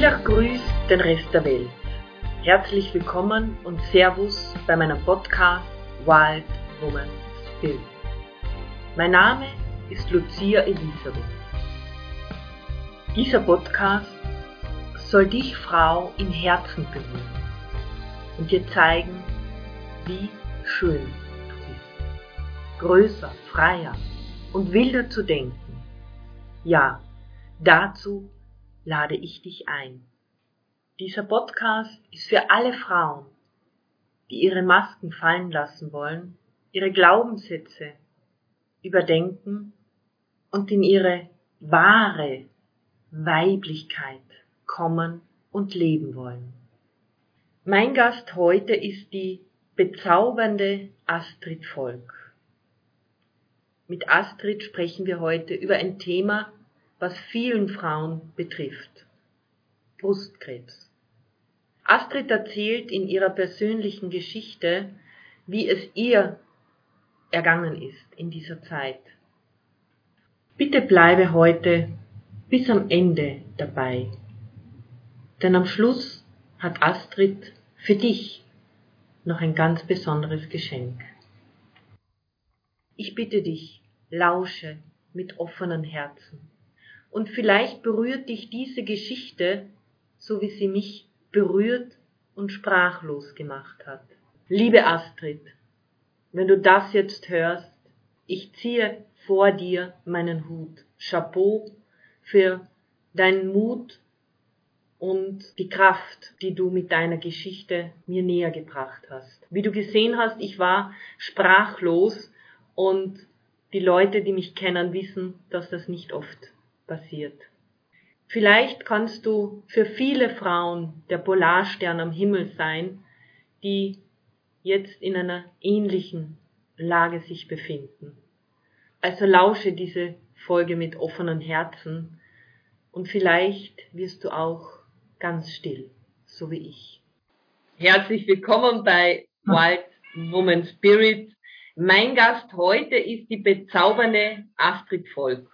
Villach grüßt den Rest der Welt. Herzlich willkommen und Servus bei meinem Podcast Wild Woman Spirit. Mein Name ist Lucia Elisabeth. Dieser Podcast soll dich, Frau, im Herzen berühren und dir zeigen, wie schön du bist. Größer, freier und wilder zu denken. Ja, dazu lade ich dich ein. Dieser Podcast ist für alle Frauen, die ihre Masken fallen lassen wollen, ihre Glaubenssätze überdenken und in ihre wahre Weiblichkeit kommen und leben wollen. Mein Gast heute ist die bezaubernde Astrid Volk. Mit Astrid sprechen wir heute über ein Thema, was vielen Frauen betrifft. Brustkrebs. Astrid erzählt in ihrer persönlichen Geschichte, wie es ihr ergangen ist in dieser Zeit. Bitte bleibe heute bis am Ende dabei, denn am Schluss hat Astrid für dich noch ein ganz besonderes Geschenk. Ich bitte dich, lausche mit offenen Herzen und vielleicht berührt dich diese Geschichte, so wie sie mich berührt und sprachlos gemacht hat. Liebe Astrid, wenn du das jetzt hörst, ich ziehe vor dir meinen Hut. Chapeau für deinen Mut und die Kraft, die du mit deiner Geschichte mir näher gebracht hast. Wie du gesehen hast, ich war sprachlos und die Leute, die mich kennen, wissen, dass das nicht oft passiert. Vielleicht kannst du für viele Frauen der Polarstern am Himmel sein, die jetzt in einer ähnlichen Lage sich befinden. Also lausche diese Folge mit offenen Herzen und vielleicht wirst du auch ganz still, so wie ich. Herzlich willkommen bei Wild Woman Spirit. Mein Gast heute ist die bezaubernde Astrid Volk.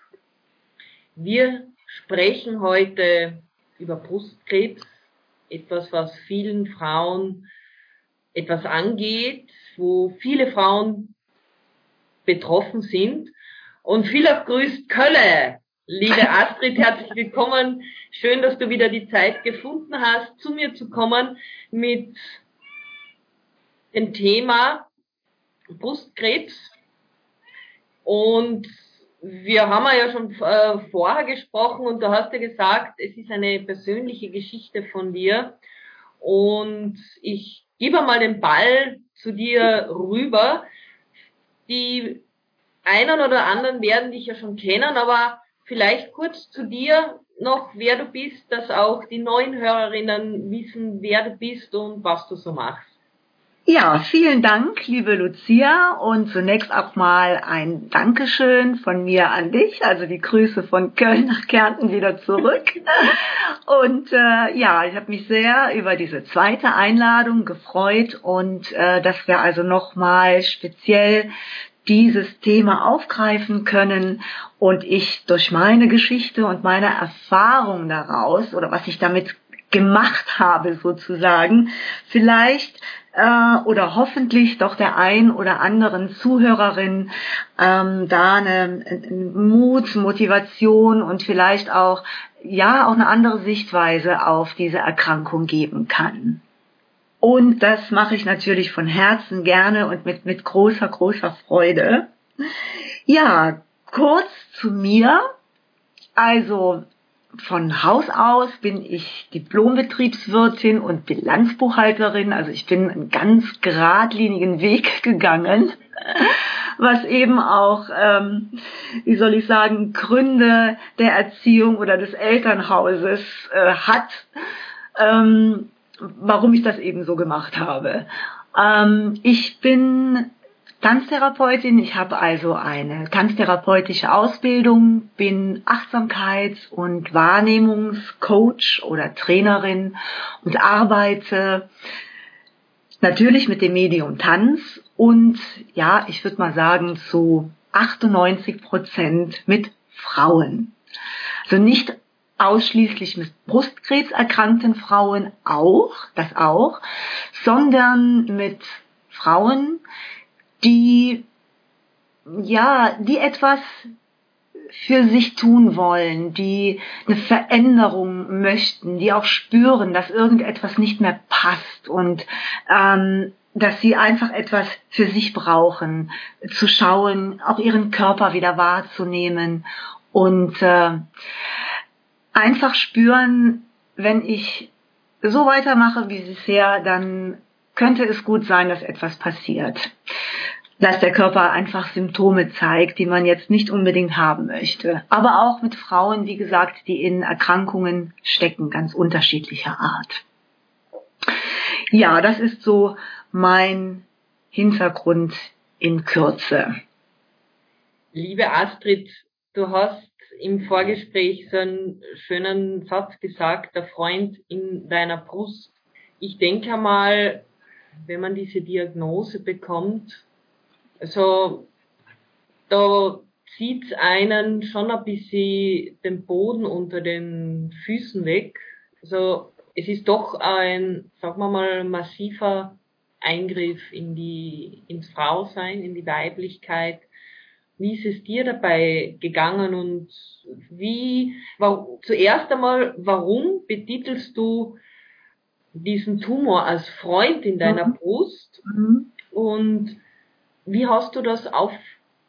Wir sprechen heute über Brustkrebs, etwas, was vielen Frauen etwas angeht, wo viele Frauen betroffen sind. Und viel grüßt Kölle. Liebe Astrid, herzlich willkommen. Schön, dass du wieder die Zeit gefunden hast, zu mir zu kommen mit dem Thema Brustkrebs. Und wir haben ja schon äh, vorher gesprochen und du hast ja gesagt, es ist eine persönliche Geschichte von dir. Und ich gebe mal den Ball zu dir rüber. Die einen oder anderen werden dich ja schon kennen, aber vielleicht kurz zu dir noch, wer du bist, dass auch die neuen Hörerinnen wissen, wer du bist und was du so machst. Ja, vielen Dank, liebe Lucia. Und zunächst auch mal ein Dankeschön von mir an dich. Also die Grüße von Köln nach Kärnten wieder zurück. Und äh, ja, ich habe mich sehr über diese zweite Einladung gefreut und äh, dass wir also nochmal speziell dieses Thema aufgreifen können und ich durch meine Geschichte und meine Erfahrung daraus oder was ich damit gemacht habe sozusagen, vielleicht äh, oder hoffentlich doch der ein oder anderen Zuhörerin ähm, da eine, eine Mut, Motivation und vielleicht auch ja auch eine andere Sichtweise auf diese Erkrankung geben kann. Und das mache ich natürlich von Herzen gerne und mit, mit großer, großer Freude. Ja, kurz zu mir. Also von Haus aus bin ich Diplombetriebswirtin und Bilanzbuchhalterin. Also ich bin einen ganz geradlinigen Weg gegangen, was eben auch, ähm, wie soll ich sagen, Gründe der Erziehung oder des Elternhauses äh, hat, ähm, warum ich das eben so gemacht habe. Ähm, ich bin Tanztherapeutin. Ich habe also eine tanztherapeutische Ausbildung, bin Achtsamkeits- und Wahrnehmungscoach oder Trainerin und arbeite natürlich mit dem Medium Tanz und ja, ich würde mal sagen zu 98 Prozent mit Frauen. Also nicht ausschließlich mit Brustkrebs erkrankten Frauen auch, das auch, sondern mit Frauen, die ja, die etwas für sich tun wollen, die eine Veränderung möchten, die auch spüren, dass irgendetwas nicht mehr passt und ähm, dass sie einfach etwas für sich brauchen, zu schauen, auch ihren Körper wieder wahrzunehmen und äh, einfach spüren, wenn ich so weitermache wie bisher, dann könnte es gut sein, dass etwas passiert. Dass der Körper einfach Symptome zeigt, die man jetzt nicht unbedingt haben möchte. Aber auch mit Frauen, wie gesagt, die in Erkrankungen stecken, ganz unterschiedlicher Art. Ja, das ist so mein Hintergrund in Kürze. Liebe Astrid, du hast im Vorgespräch so einen schönen Satz gesagt, der Freund in deiner Brust. Ich denke mal, wenn man diese Diagnose bekommt, also da zieht einen schon ein bisschen den Boden unter den Füßen weg. Also es ist doch ein, sagen wir mal, massiver Eingriff in die, ins Frausein, in die Weiblichkeit. Wie ist es dir dabei gegangen und wie, war, zuerst einmal, warum betitelst du diesen Tumor als Freund in deiner mhm. Brust mhm. und wie hast du das auf,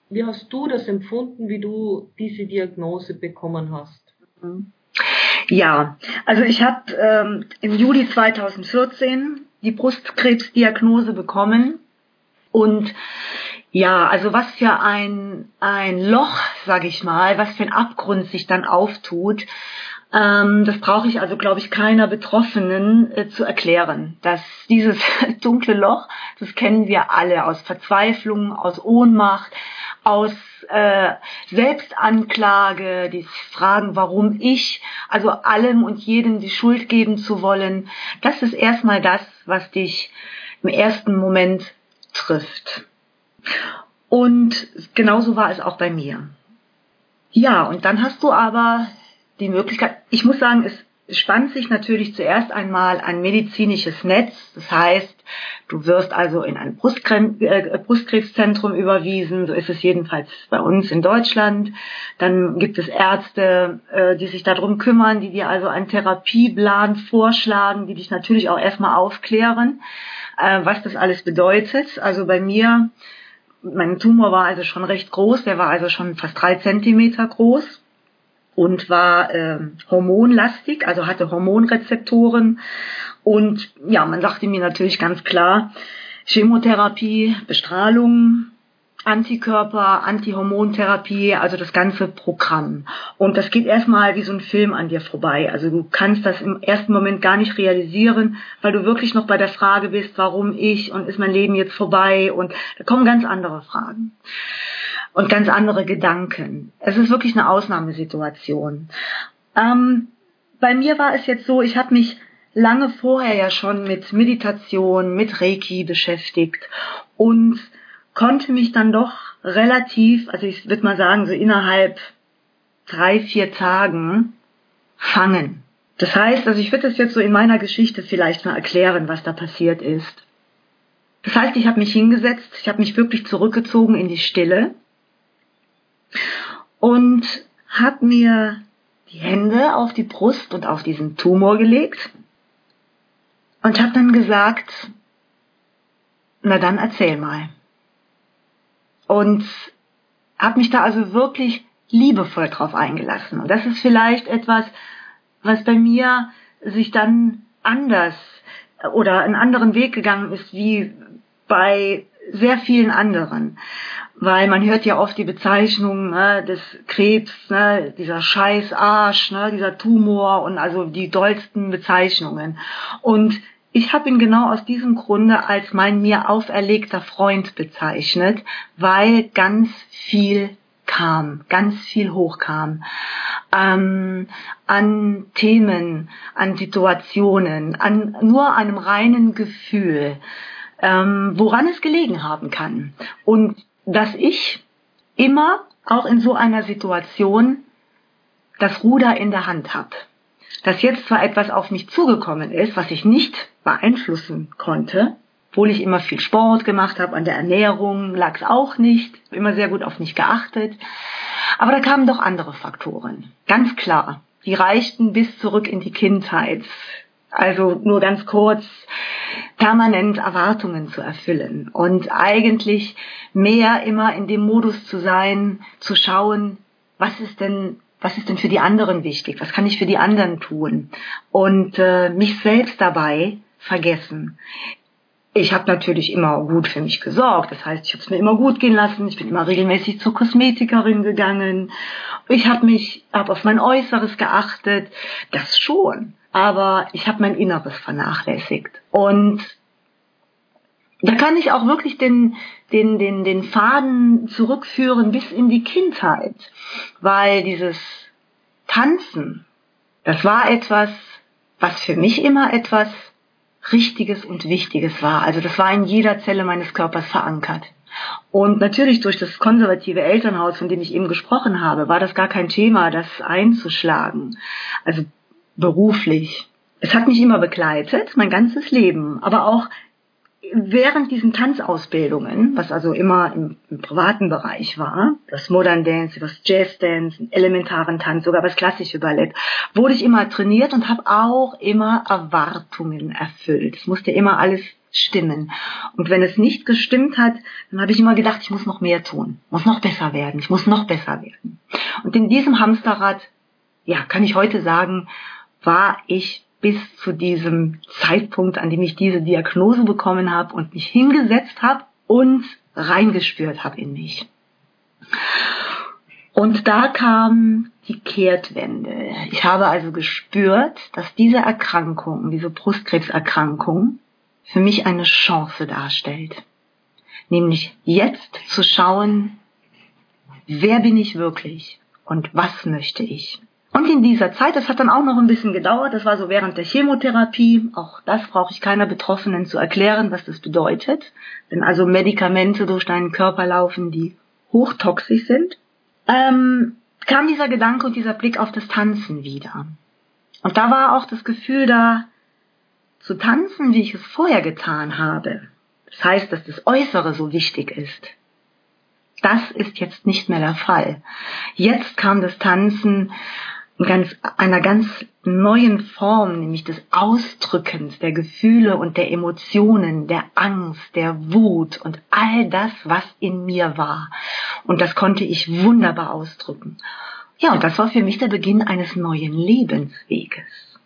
wie hast du das empfunden, wie du diese Diagnose bekommen hast? Ja, also ich habe ähm, im Juli 2014 die Brustkrebsdiagnose bekommen und ja, also was für ein ein Loch, sage ich mal, was für ein Abgrund sich dann auftut. Ähm, das brauche ich also, glaube ich, keiner Betroffenen äh, zu erklären. Dass dieses dunkle Loch, das kennen wir alle aus Verzweiflung, aus Ohnmacht, aus äh, Selbstanklage, die Fragen, warum ich, also allem und jedem die Schuld geben zu wollen, das ist erstmal das, was dich im ersten Moment trifft. Und genauso war es auch bei mir. Ja, und dann hast du aber die Möglichkeit, ich muss sagen, es spannt sich natürlich zuerst einmal ein medizinisches Netz. Das heißt, du wirst also in ein äh, Brustkrebszentrum überwiesen. So ist es jedenfalls bei uns in Deutschland. Dann gibt es Ärzte, äh, die sich darum kümmern, die dir also einen Therapieplan vorschlagen, die dich natürlich auch erstmal aufklären, äh, was das alles bedeutet. Also bei mir, mein Tumor war also schon recht groß. Der war also schon fast drei Zentimeter groß und war äh, hormonlastig, also hatte Hormonrezeptoren. Und ja, man sagte mir natürlich ganz klar, Chemotherapie, Bestrahlung, Antikörper, Antihormontherapie, also das ganze Programm. Und das geht erstmal wie so ein Film an dir vorbei. Also du kannst das im ersten Moment gar nicht realisieren, weil du wirklich noch bei der Frage bist, warum ich und ist mein Leben jetzt vorbei und da kommen ganz andere Fragen und ganz andere Gedanken. Es ist wirklich eine Ausnahmesituation. Ähm, bei mir war es jetzt so, ich habe mich lange vorher ja schon mit Meditation, mit Reiki beschäftigt und konnte mich dann doch relativ, also ich würde mal sagen, so innerhalb drei, vier Tagen fangen. Das heißt, also ich würde das jetzt so in meiner Geschichte vielleicht mal erklären, was da passiert ist. Das heißt, ich habe mich hingesetzt, ich habe mich wirklich zurückgezogen in die Stille und habe mir die Hände auf die Brust und auf diesen Tumor gelegt und habe dann gesagt, na dann erzähl mal. Und habe mich da also wirklich liebevoll drauf eingelassen. Und das ist vielleicht etwas, was bei mir sich dann anders oder einen anderen Weg gegangen ist wie bei sehr vielen anderen weil man hört ja oft die Bezeichnung ne, des Krebs, ne, dieser scheiß Arsch, ne, dieser Tumor und also die dollsten Bezeichnungen. Und ich habe ihn genau aus diesem Grunde als mein mir auferlegter Freund bezeichnet, weil ganz viel kam, ganz viel hochkam ähm, an Themen, an Situationen, an nur einem reinen Gefühl, ähm, woran es gelegen haben kann. Und dass ich immer auch in so einer Situation das Ruder in der Hand habe. Dass jetzt zwar etwas auf mich zugekommen ist, was ich nicht beeinflussen konnte, obwohl ich immer viel Sport gemacht habe, an der Ernährung lag es auch nicht, immer sehr gut auf mich geachtet. Aber da kamen doch andere Faktoren. Ganz klar. Die reichten bis zurück in die Kindheit. Also nur ganz kurz, permanent Erwartungen zu erfüllen und eigentlich mehr immer in dem Modus zu sein, zu schauen, was ist denn was ist denn für die anderen wichtig? Was kann ich für die anderen tun? Und äh, mich selbst dabei vergessen. Ich habe natürlich immer gut für mich gesorgt. Das heißt, ich habe es mir immer gut gehen lassen. Ich bin immer regelmäßig zur Kosmetikerin gegangen. Ich habe mich, habe auf mein Äußeres geachtet. Das schon aber ich habe mein Inneres vernachlässigt. Und da kann ich auch wirklich den, den, den, den Faden zurückführen bis in die Kindheit, weil dieses Tanzen, das war etwas, was für mich immer etwas Richtiges und Wichtiges war. Also das war in jeder Zelle meines Körpers verankert. Und natürlich durch das konservative Elternhaus, von dem ich eben gesprochen habe, war das gar kein Thema, das einzuschlagen. Also beruflich. Es hat mich immer begleitet, mein ganzes Leben, aber auch während diesen Tanzausbildungen, was also immer im, im, privaten Bereich war, das Modern Dance, das Jazz Dance, elementaren Tanz, sogar das klassische Ballett, wurde ich immer trainiert und habe auch immer Erwartungen erfüllt. Es musste immer alles stimmen. Und wenn es nicht gestimmt hat, dann habe ich immer gedacht, ich muss noch mehr tun, muss noch besser werden, ich muss noch besser werden. Und in diesem Hamsterrad, ja, kann ich heute sagen, war ich bis zu diesem Zeitpunkt, an dem ich diese Diagnose bekommen habe und mich hingesetzt habe und reingespürt habe in mich. Und da kam die Kehrtwende. Ich habe also gespürt, dass diese Erkrankung, diese Brustkrebserkrankung, für mich eine Chance darstellt. Nämlich jetzt zu schauen, wer bin ich wirklich und was möchte ich. Und in dieser Zeit, das hat dann auch noch ein bisschen gedauert, das war so während der Chemotherapie, auch das brauche ich keiner Betroffenen zu erklären, was das bedeutet, wenn also Medikamente durch deinen Körper laufen, die hochtoxisch sind, ähm, kam dieser Gedanke und dieser Blick auf das Tanzen wieder. Und da war auch das Gefühl da, zu tanzen, wie ich es vorher getan habe. Das heißt, dass das Äußere so wichtig ist. Das ist jetzt nicht mehr der Fall. Jetzt kam das Tanzen ganz, einer ganz neuen Form, nämlich des Ausdrückens der Gefühle und der Emotionen, der Angst, der Wut und all das, was in mir war. Und das konnte ich wunderbar ausdrücken. Ja, und das war für mich der Beginn eines neuen Lebensweges.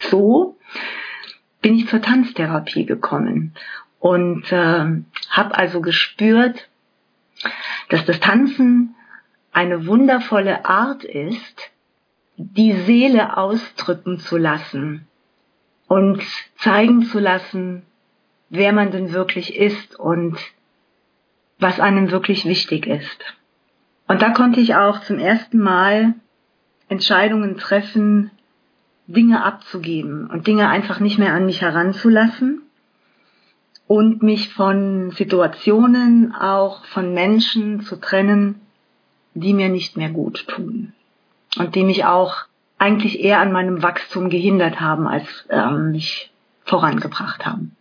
So bin ich zur Tanztherapie gekommen und äh, habe also gespürt, dass das Tanzen eine wundervolle Art ist, die Seele ausdrücken zu lassen und zeigen zu lassen, wer man denn wirklich ist und was einem wirklich wichtig ist. Und da konnte ich auch zum ersten Mal Entscheidungen treffen, Dinge abzugeben und Dinge einfach nicht mehr an mich heranzulassen und mich von Situationen, auch von Menschen zu trennen, die mir nicht mehr gut tun und die mich auch eigentlich eher an meinem Wachstum gehindert haben, als ähm, mich vorangebracht haben.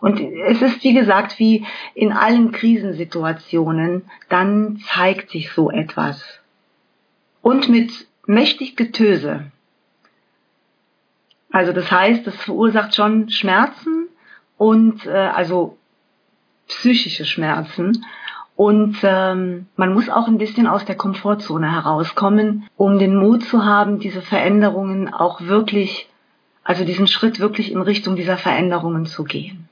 Und es ist, wie gesagt, wie in allen Krisensituationen, dann zeigt sich so etwas. Und mit mächtig Getöse. Also das heißt, das verursacht schon Schmerzen und äh, also psychische Schmerzen und ähm, man muss auch ein bisschen aus der Komfortzone herauskommen, um den Mut zu haben, diese Veränderungen auch wirklich, also diesen Schritt wirklich in Richtung dieser Veränderungen zu gehen.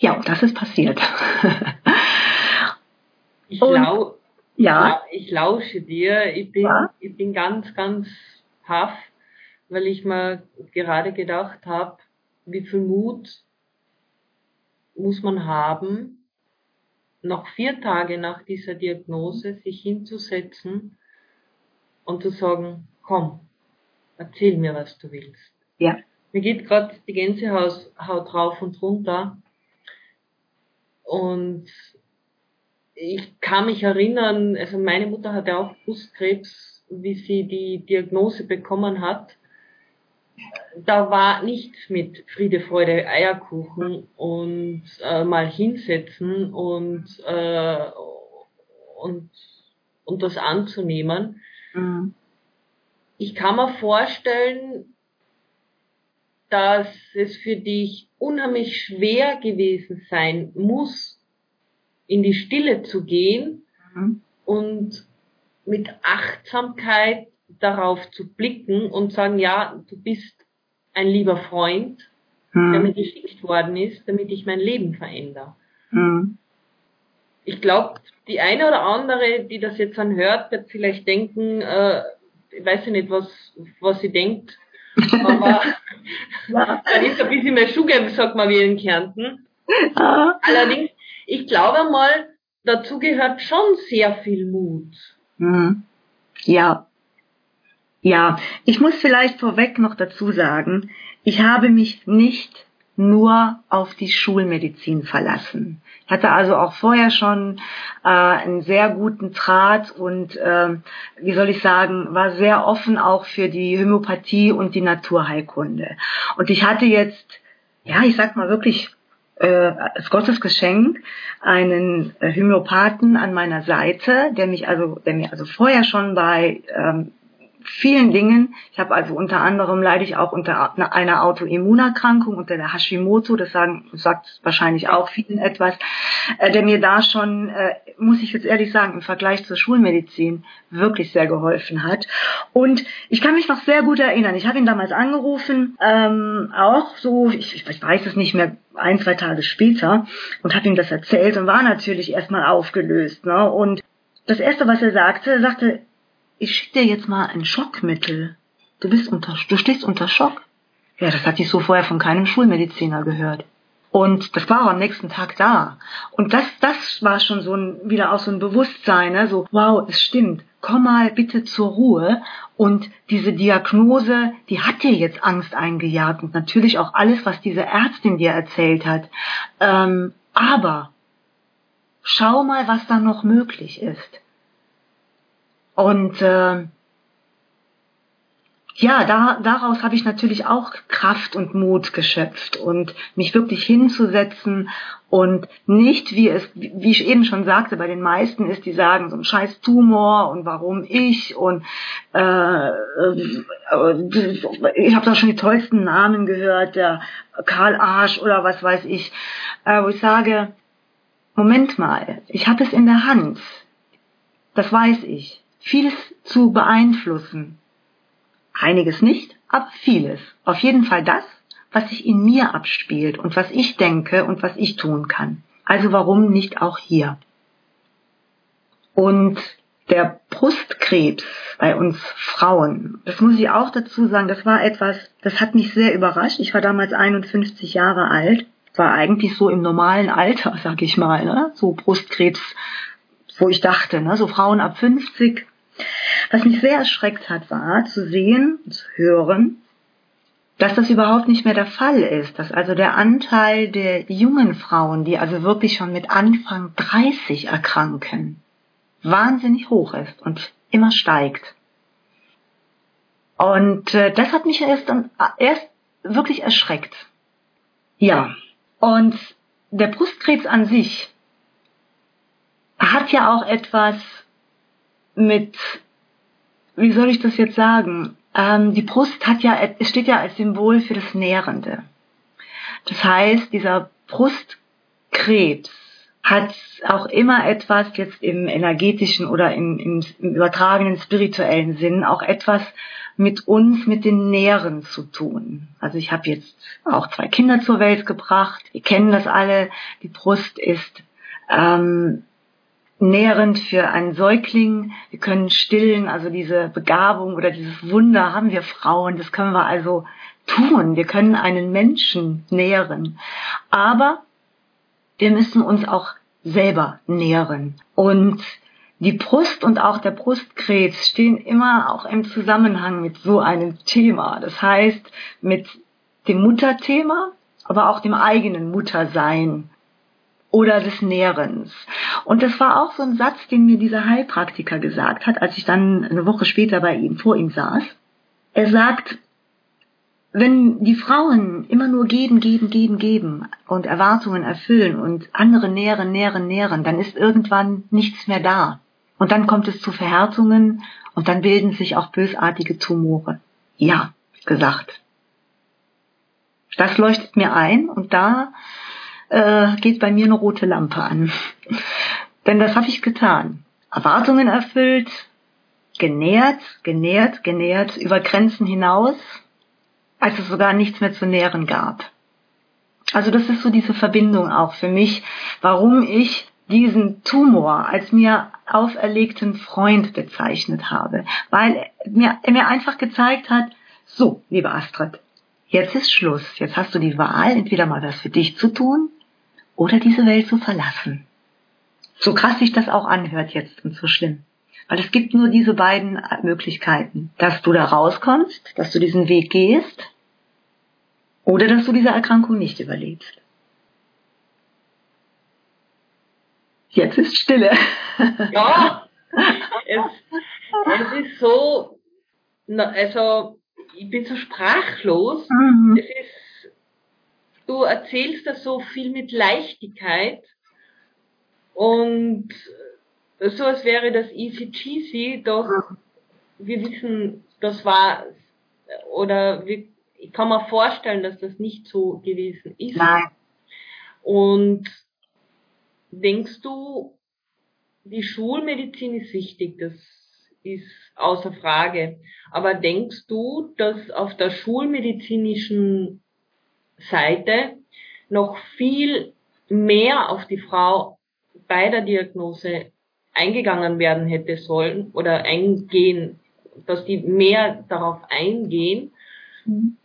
Ja, und das ist passiert. ich, lau ja. ich lausche dir. Ich bin, ja? ich bin ganz, ganz paff, weil ich mir gerade gedacht habe, wie viel Mut muss man haben, noch vier Tage nach dieser Diagnose sich hinzusetzen und zu sagen, komm, erzähl mir, was du willst. Ja. Mir geht gerade die Gänsehaut rauf und runter. Und ich kann mich erinnern, also meine Mutter hatte auch Brustkrebs wie sie die Diagnose bekommen hat, da war nichts mit Friede, Freude, Eierkuchen und äh, mal hinsetzen und, äh, und, und das anzunehmen. Mhm. Ich kann mir vorstellen, dass es für dich unheimlich schwer gewesen sein muss, in die Stille zu gehen mhm. und mit Achtsamkeit darauf zu blicken und sagen, ja, du bist ein lieber Freund, mhm. der mir geschickt worden ist, damit ich mein Leben verändere. Mhm. Ich glaube, die eine oder andere, die das jetzt anhört, wird vielleicht denken, äh, ich weiß nicht, was, was sie denkt, aber ja. dann ist ein bisschen mehr Schuhe, sagt man wie in Kärnten. Allerdings, ich glaube mal, dazu gehört schon sehr viel Mut. Mhm. Ja. Ja, ich muss vielleicht vorweg noch dazu sagen, ich habe mich nicht nur auf die Schulmedizin verlassen. Ich hatte also auch vorher schon äh, einen sehr guten Draht und äh, wie soll ich sagen, war sehr offen auch für die Homöopathie und die Naturheilkunde. Und ich hatte jetzt, ja, ich sag mal wirklich äh, als Gottes Geschenk einen äh, Homöopathen an meiner Seite, der mich also, der mir also vorher schon bei ähm, vielen Dingen. Ich habe also unter anderem leide ich auch unter einer Autoimmunerkrankung, unter der Hashimoto, das sagen, sagt wahrscheinlich auch vielen etwas, äh, der mir da schon, äh, muss ich jetzt ehrlich sagen, im Vergleich zur Schulmedizin wirklich sehr geholfen hat. Und ich kann mich noch sehr gut erinnern. Ich habe ihn damals angerufen, ähm, auch so, ich, ich weiß es nicht mehr, ein, zwei Tage später und habe ihm das erzählt und war natürlich erstmal aufgelöst. Ne? Und das Erste, was er sagte, er sagte, ich schicke dir jetzt mal ein Schockmittel. Du bist unter, du stehst unter Schock. Ja, das hatte ich so vorher von keinem Schulmediziner gehört. Und das war auch am nächsten Tag da. Und das, das war schon so ein, wieder auch so ein Bewusstsein, ne? so, wow, es stimmt. Komm mal bitte zur Ruhe. Und diese Diagnose, die hat dir jetzt Angst eingejagt. Und natürlich auch alles, was diese Ärztin dir erzählt hat. Ähm, aber schau mal, was da noch möglich ist. Und äh, ja, da, daraus habe ich natürlich auch Kraft und Mut geschöpft und mich wirklich hinzusetzen und nicht, wie es, wie ich eben schon sagte, bei den meisten ist, die sagen, so ein scheiß Tumor und warum ich und äh, äh ich habe da schon die tollsten Namen gehört, der Karl Arsch oder was weiß ich, äh, wo ich sage, Moment mal, ich habe es in der Hand, das weiß ich vieles zu beeinflussen. Einiges nicht, aber vieles. Auf jeden Fall das, was sich in mir abspielt und was ich denke und was ich tun kann. Also warum nicht auch hier? Und der Brustkrebs bei uns Frauen, das muss ich auch dazu sagen, das war etwas, das hat mich sehr überrascht. Ich war damals 51 Jahre alt, war eigentlich so im normalen Alter, sag ich mal, ne? so Brustkrebs, wo ich dachte, ne? so Frauen ab 50 was mich sehr erschreckt hat, war zu sehen, zu hören, dass das überhaupt nicht mehr der Fall ist, dass also der Anteil der jungen Frauen, die also wirklich schon mit Anfang 30 erkranken, wahnsinnig hoch ist und immer steigt. Und äh, das hat mich erst, erst wirklich erschreckt. Ja, und der Brustkrebs an sich hat ja auch etwas mit, wie soll ich das jetzt sagen? Ähm, die Brust hat ja, es steht ja als Symbol für das Nährende. Das heißt, dieser Brustkrebs hat auch immer etwas jetzt im energetischen oder im, im, im übertragenen spirituellen Sinn auch etwas mit uns, mit den Nähren zu tun. Also ich habe jetzt auch zwei Kinder zur Welt gebracht. Wir kennen das alle. Die Brust ist ähm, nährend für einen Säugling. Wir können stillen, also diese Begabung oder dieses Wunder haben wir Frauen. Das können wir also tun. Wir können einen Menschen nähren. Aber wir müssen uns auch selber nähren. Und die Brust und auch der Brustkrebs stehen immer auch im Zusammenhang mit so einem Thema. Das heißt, mit dem Mutterthema, aber auch dem eigenen Muttersein. Oder des Nährens. Und das war auch so ein Satz, den mir dieser Heilpraktiker gesagt hat, als ich dann eine Woche später bei ihm vor ihm saß. Er sagt, wenn die Frauen immer nur geben, geben, geben, geben und Erwartungen erfüllen und andere nähren, nähren, nähren, dann ist irgendwann nichts mehr da. Und dann kommt es zu Verhärtungen und dann bilden sich auch bösartige Tumore. Ja, gesagt. Das leuchtet mir ein und da äh, geht bei mir eine rote Lampe an. Denn das habe ich getan. Erwartungen erfüllt, genährt, genährt, genährt, über Grenzen hinaus, als es sogar nichts mehr zu nähren gab. Also das ist so diese Verbindung auch für mich, warum ich diesen Tumor als mir auferlegten Freund bezeichnet habe, weil mir, er mir einfach gezeigt hat, so, liebe Astrid, jetzt ist Schluss, jetzt hast du die Wahl, entweder mal was für dich zu tun oder diese Welt zu verlassen. So krass sich das auch anhört jetzt und so schlimm. Weil es gibt nur diese beiden Möglichkeiten, dass du da rauskommst, dass du diesen Weg gehst oder dass du diese Erkrankung nicht überlebst. Jetzt ist Stille. Ja, es, es ist so, also ich bin so sprachlos. Mhm. Es ist, du erzählst das so viel mit Leichtigkeit und so als wäre das easy cheesy, doch wir wissen, das war, oder wir, ich kann mir vorstellen, dass das nicht so gewesen ist. Nein. Und denkst du, die Schulmedizin ist wichtig, das ist außer Frage. Aber denkst du, dass auf der schulmedizinischen Seite noch viel mehr auf die Frau bei der Diagnose eingegangen werden hätte sollen oder eingehen, dass die mehr darauf eingehen? Mhm.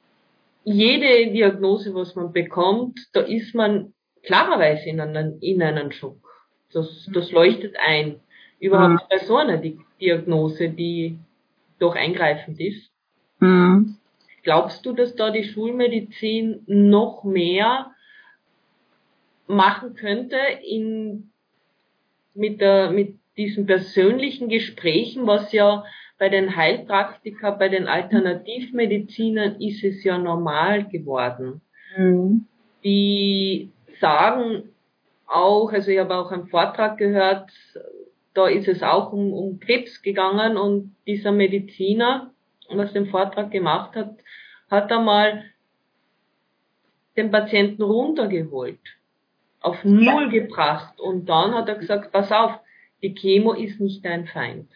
Jede Diagnose, was man bekommt, da ist man klarerweise in einen, in einen Schock. Das, das leuchtet ein. Überhaupt mhm. bei so einer Diagnose, die doch eingreifend ist. Mhm. Glaubst du, dass da die Schulmedizin noch mehr machen könnte in, mit, der, mit diesen persönlichen Gesprächen, was ja bei den Heilpraktikern, bei den Alternativmedizinern ist es ja normal geworden. Mhm. Die sagen auch, also ich habe auch einen Vortrag gehört, da ist es auch um, um Krebs gegangen und dieser Mediziner, was den Vortrag gemacht hat, hat einmal den Patienten runtergeholt, auf Null gebracht und dann hat er gesagt, pass auf, die Chemo ist nicht dein Feind.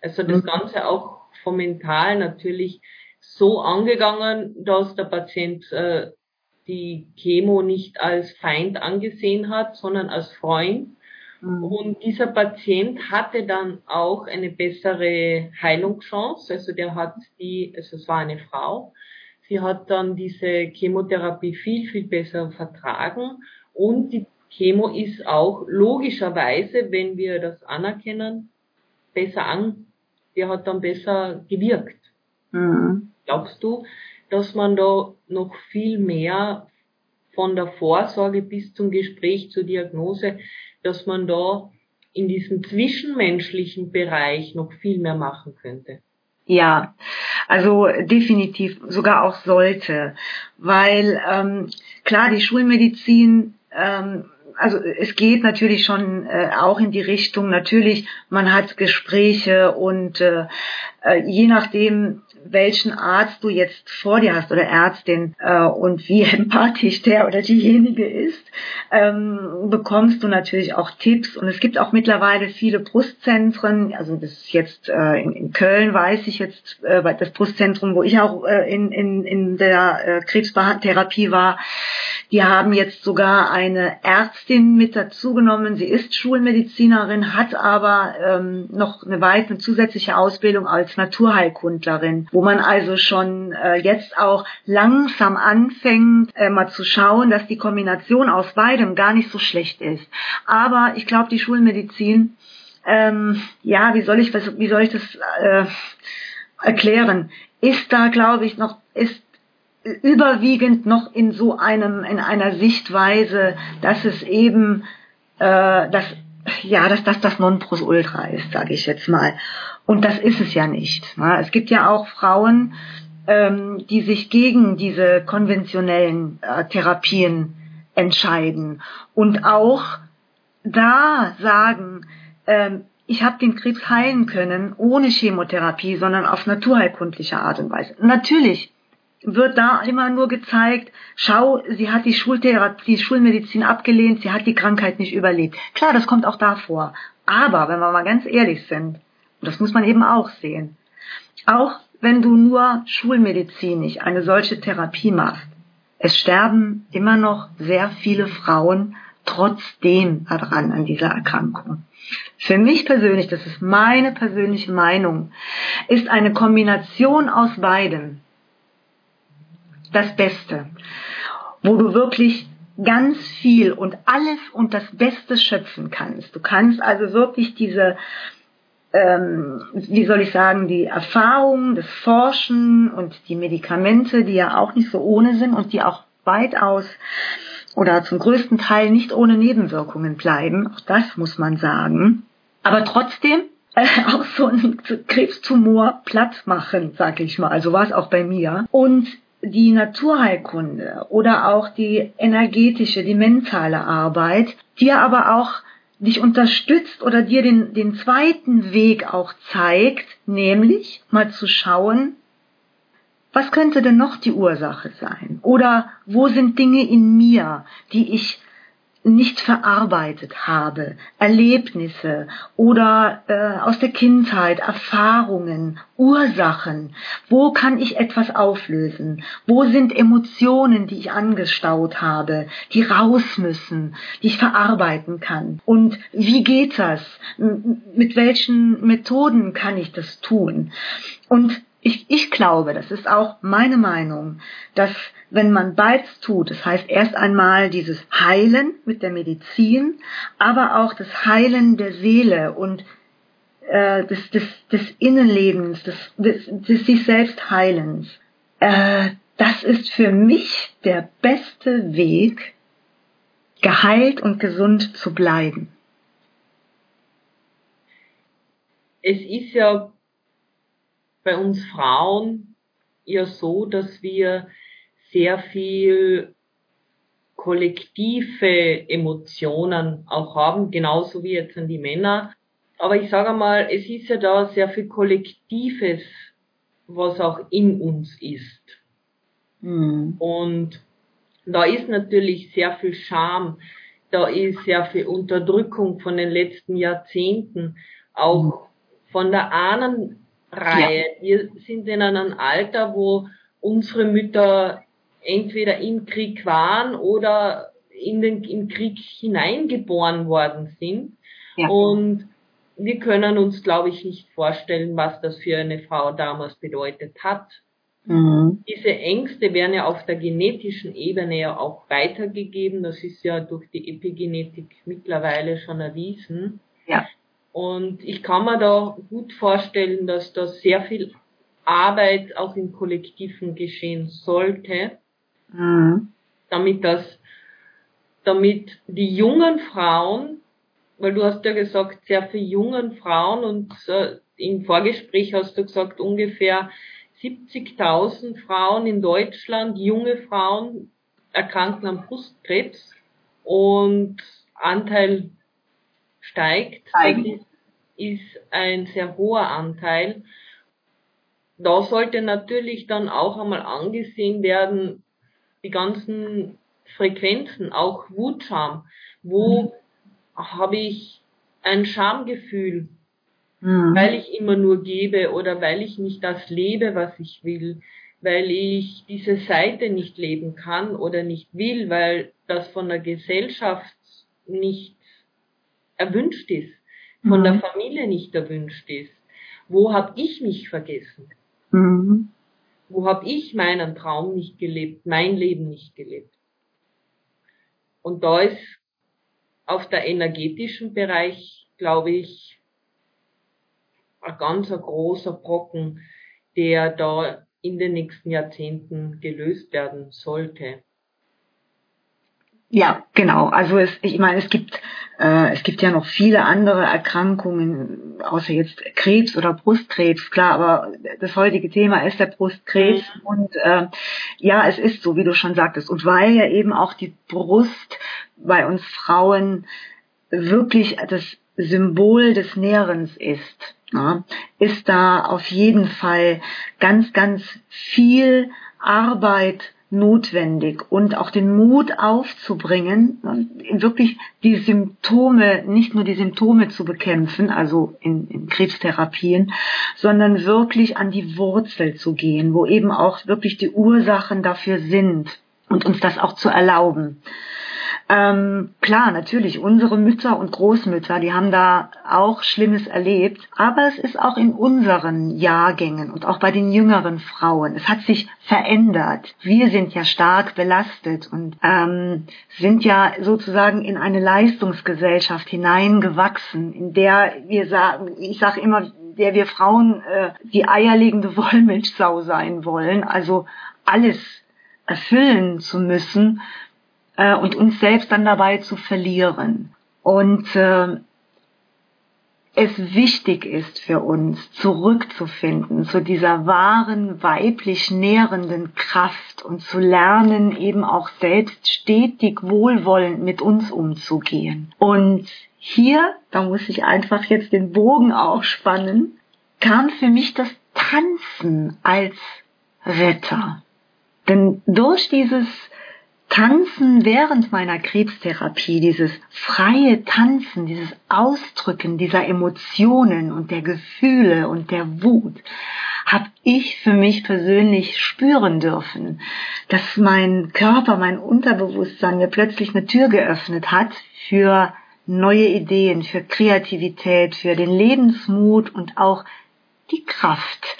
Also das mhm. Ganze auch vom Mental natürlich so angegangen, dass der Patient äh, die Chemo nicht als Feind angesehen hat, sondern als Freund. Mhm. Und dieser Patient hatte dann auch eine bessere Heilungschance. Also der hat die, also es war eine Frau, sie hat dann diese Chemotherapie viel, viel besser vertragen. Und die Chemo ist auch logischerweise, wenn wir das anerkennen, besser an, der hat dann besser gewirkt. Mhm. Glaubst du, dass man da noch viel mehr von der Vorsorge bis zum Gespräch zur Diagnose, dass man da in diesem zwischenmenschlichen Bereich noch viel mehr machen könnte. Ja, also definitiv sogar auch sollte, weil ähm, klar die Schulmedizin ähm, also es geht natürlich schon äh, auch in die Richtung, natürlich, man hat Gespräche und äh, äh, je nachdem, welchen Arzt du jetzt vor dir hast oder Ärztin äh, und wie empathisch der oder diejenige ist, ähm, bekommst du natürlich auch Tipps. Und es gibt auch mittlerweile viele Brustzentren, also das ist jetzt äh, in, in Köln, weiß ich jetzt, äh, das Brustzentrum, wo ich auch äh, in, in, in der äh, Krebstherapie war, die haben jetzt sogar eine Ärztin mit dazugenommen. Sie ist Schulmedizinerin, hat aber ähm, noch eine weitere zusätzliche Ausbildung als Naturheilkundlerin wo man also schon äh, jetzt auch langsam anfängt, äh, mal zu schauen, dass die Kombination aus beidem gar nicht so schlecht ist. Aber ich glaube, die Schulmedizin, ähm, ja, wie soll ich, wie soll ich das äh, erklären? Ist da, glaube ich, noch, ist überwiegend noch in so einem, in einer Sichtweise, dass es eben, äh, das, ja, dass das das Nonplusultra ist, sage ich jetzt mal. Und das ist es ja nicht. Ne? Es gibt ja auch Frauen, ähm, die sich gegen diese konventionellen äh, Therapien entscheiden und auch da sagen, ähm, ich habe den Krebs heilen können ohne Chemotherapie, sondern auf naturheilkundliche Art und Weise. Natürlich wird da immer nur gezeigt, schau, sie hat die Schultherapie, die Schulmedizin abgelehnt, sie hat die Krankheit nicht überlebt. Klar, das kommt auch da vor. Aber wenn wir mal ganz ehrlich sind, und das muss man eben auch sehen, auch wenn du nur schulmedizinisch eine solche Therapie machst, es sterben immer noch sehr viele Frauen trotzdem daran an dieser Erkrankung. Für mich persönlich, das ist meine persönliche Meinung, ist eine Kombination aus beidem das Beste, wo du wirklich ganz viel und alles und das Beste schöpfen kannst. Du kannst also wirklich diese ähm, wie soll ich sagen, die Erfahrung, das Forschen und die Medikamente, die ja auch nicht so ohne sind und die auch weitaus oder zum größten Teil nicht ohne Nebenwirkungen bleiben, auch das muss man sagen. Aber trotzdem äh, auch so einen Krebstumor platt machen, sag ich mal. Also war es auch bei mir. Und die Naturheilkunde oder auch die energetische, die mentale Arbeit, die aber auch dich unterstützt oder dir den, den zweiten Weg auch zeigt, nämlich mal zu schauen, was könnte denn noch die Ursache sein? Oder wo sind Dinge in mir, die ich nicht verarbeitet habe, Erlebnisse oder äh, aus der Kindheit, Erfahrungen, Ursachen. Wo kann ich etwas auflösen? Wo sind Emotionen, die ich angestaut habe, die raus müssen, die ich verarbeiten kann? Und wie geht das? Mit welchen Methoden kann ich das tun? Und ich, ich glaube, das ist auch meine Meinung, dass wenn man beides tut, das heißt erst einmal dieses Heilen mit der Medizin, aber auch das Heilen der Seele und äh, des, des, des Innenlebens, des, des, des sich selbst Heilens, äh, das ist für mich der beste Weg, geheilt und gesund zu bleiben. Es ist ja bei uns Frauen ja so, dass wir sehr viel kollektive Emotionen auch haben, genauso wie jetzt an die Männer. Aber ich sage mal, es ist ja da sehr viel Kollektives, was auch in uns ist. Mhm. Und da ist natürlich sehr viel Scham, da ist sehr viel Unterdrückung von den letzten Jahrzehnten, auch mhm. von der Ahnen, Reihe. Ja. Wir sind in einem Alter, wo unsere Mütter entweder im Krieg waren oder in den, im Krieg hineingeboren worden sind. Ja. Und wir können uns, glaube ich, nicht vorstellen, was das für eine Frau damals bedeutet hat. Mhm. Diese Ängste werden ja auf der genetischen Ebene ja auch weitergegeben. Das ist ja durch die Epigenetik mittlerweile schon erwiesen. Ja. Und ich kann mir da gut vorstellen, dass da sehr viel Arbeit auch im Kollektiven geschehen sollte, mhm. damit das, damit die jungen Frauen, weil du hast ja gesagt, sehr viele jungen Frauen und äh, im Vorgespräch hast du gesagt, ungefähr 70.000 Frauen in Deutschland, junge Frauen erkranken am Brustkrebs und Anteil steigt. Steigt. ist ein sehr hoher Anteil. Da sollte natürlich dann auch einmal angesehen werden, die ganzen Frequenzen, auch Wutscham. Wo mhm. habe ich ein Schamgefühl, mhm. weil ich immer nur gebe oder weil ich nicht das lebe, was ich will, weil ich diese Seite nicht leben kann oder nicht will, weil das von der Gesellschaft nicht erwünscht ist, von mhm. der Familie nicht erwünscht ist. Wo habe ich mich vergessen? Mhm. Wo habe ich meinen Traum nicht gelebt, mein Leben nicht gelebt? Und da ist auf der energetischen Bereich, glaube ich, ein ganz großer Brocken, der da in den nächsten Jahrzehnten gelöst werden sollte. Ja, genau. Also es, ich meine, es gibt es gibt ja noch viele andere Erkrankungen, außer jetzt Krebs oder Brustkrebs, klar. Aber das heutige Thema ist der Brustkrebs mhm. und äh, ja, es ist so, wie du schon sagtest. Und weil ja eben auch die Brust bei uns Frauen wirklich das Symbol des Nährens ist, ja, ist da auf jeden Fall ganz, ganz viel Arbeit notwendig und auch den Mut aufzubringen, wirklich die Symptome, nicht nur die Symptome zu bekämpfen, also in, in Krebstherapien, sondern wirklich an die Wurzel zu gehen, wo eben auch wirklich die Ursachen dafür sind und uns das auch zu erlauben. Ähm, klar, natürlich, unsere Mütter und Großmütter, die haben da auch Schlimmes erlebt, aber es ist auch in unseren Jahrgängen und auch bei den jüngeren Frauen. Es hat sich verändert. Wir sind ja stark belastet und ähm, sind ja sozusagen in eine Leistungsgesellschaft hineingewachsen, in der wir sagen, ich sage immer, der wir Frauen äh, die eierlegende Wollmilchsau sein wollen, also alles erfüllen zu müssen, äh, und uns selbst dann dabei zu verlieren. Und äh, es wichtig ist für uns, zurückzufinden zu dieser wahren weiblich nährenden Kraft und zu lernen, eben auch selbst stetig wohlwollend mit uns umzugehen. Und hier, da muss ich einfach jetzt den Bogen auch spannen, kam für mich das Tanzen als Retter. Denn durch dieses Tanzen während meiner Krebstherapie, dieses freie Tanzen, dieses Ausdrücken dieser Emotionen und der Gefühle und der Wut, habe ich für mich persönlich spüren dürfen, dass mein Körper, mein Unterbewusstsein mir plötzlich eine Tür geöffnet hat für neue Ideen, für Kreativität, für den Lebensmut und auch die Kraft,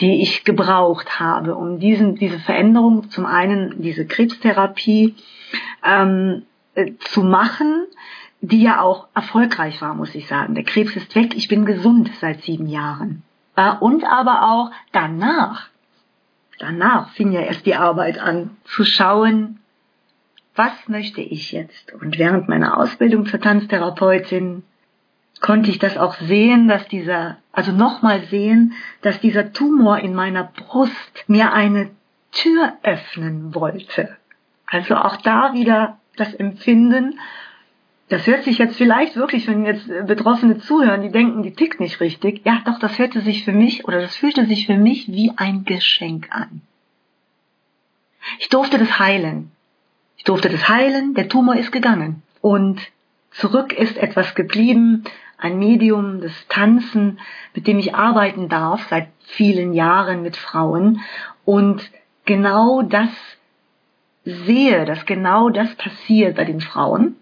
die ich gebraucht habe, um diesen, diese Veränderung, zum einen diese Krebstherapie ähm, äh, zu machen, die ja auch erfolgreich war, muss ich sagen. Der Krebs ist weg, ich bin gesund seit sieben Jahren. Äh, und aber auch danach, danach fing ja erst die Arbeit an, zu schauen, was möchte ich jetzt? Und während meiner Ausbildung zur Tanztherapeutin konnte ich das auch sehen, dass dieser, also nochmal sehen, dass dieser Tumor in meiner Brust mir eine Tür öffnen wollte. Also auch da wieder das Empfinden, das hört sich jetzt vielleicht wirklich, wenn jetzt Betroffene zuhören, die denken, die tickt nicht richtig. Ja, doch, das hörte sich für mich oder das fühlte sich für mich wie ein Geschenk an. Ich durfte das heilen. Ich durfte das heilen, der Tumor ist gegangen. Und zurück ist etwas geblieben, ein Medium des Tanzen, mit dem ich arbeiten darf seit vielen Jahren mit Frauen und genau das sehe, dass genau das passiert bei den Frauen,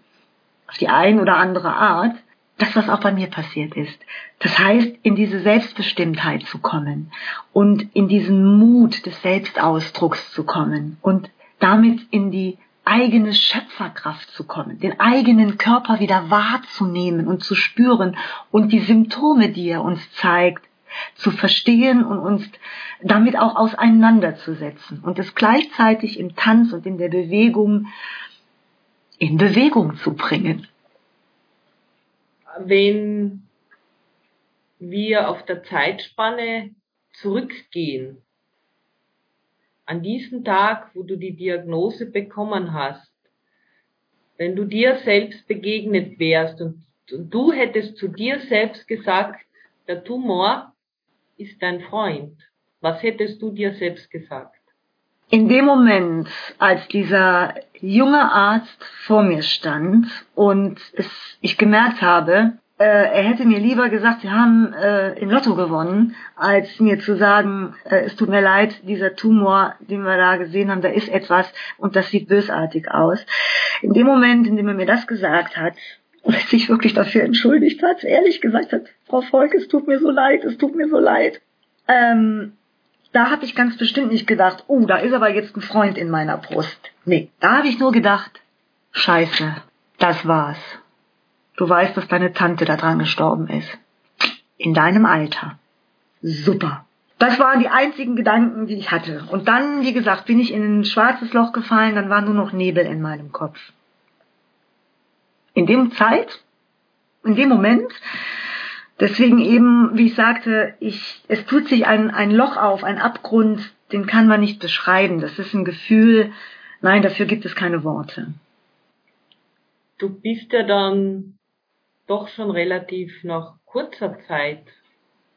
auf die ein oder andere Art, das, was auch bei mir passiert ist. Das heißt, in diese Selbstbestimmtheit zu kommen und in diesen Mut des Selbstausdrucks zu kommen und damit in die eigene Schöpferkraft zu kommen, den eigenen Körper wieder wahrzunehmen und zu spüren und die Symptome, die er uns zeigt, zu verstehen und uns damit auch auseinanderzusetzen und es gleichzeitig im Tanz und in der Bewegung in Bewegung zu bringen. Wenn wir auf der Zeitspanne zurückgehen, an diesem Tag, wo du die Diagnose bekommen hast, wenn du dir selbst begegnet wärst und, und du hättest zu dir selbst gesagt, der Tumor ist dein Freund, was hättest du dir selbst gesagt? In dem Moment, als dieser junge Arzt vor mir stand und es, ich gemerkt habe, äh, er hätte mir lieber gesagt, Sie haben äh, im Lotto gewonnen, als mir zu sagen, äh, es tut mir leid, dieser Tumor, den wir da gesehen haben, da ist etwas und das sieht bösartig aus. In dem Moment, in dem er mir das gesagt hat und sich wirklich dafür entschuldigt hat, ehrlich gesagt hat, Frau Volk, es tut mir so leid, es tut mir so leid, ähm, da habe ich ganz bestimmt nicht gedacht, oh, da ist aber jetzt ein Freund in meiner Brust. Nee, da habe ich nur gedacht, scheiße, das war's. Du weißt, dass deine Tante daran gestorben ist. In deinem Alter. Super. Das waren die einzigen Gedanken, die ich hatte. Und dann, wie gesagt, bin ich in ein schwarzes Loch gefallen, dann war nur noch Nebel in meinem Kopf. In dem Zeit, in dem Moment, deswegen eben, wie ich sagte, ich, es tut sich ein, ein Loch auf, ein Abgrund, den kann man nicht beschreiben. Das ist ein Gefühl, nein, dafür gibt es keine Worte. Du bist ja dann doch schon relativ nach kurzer Zeit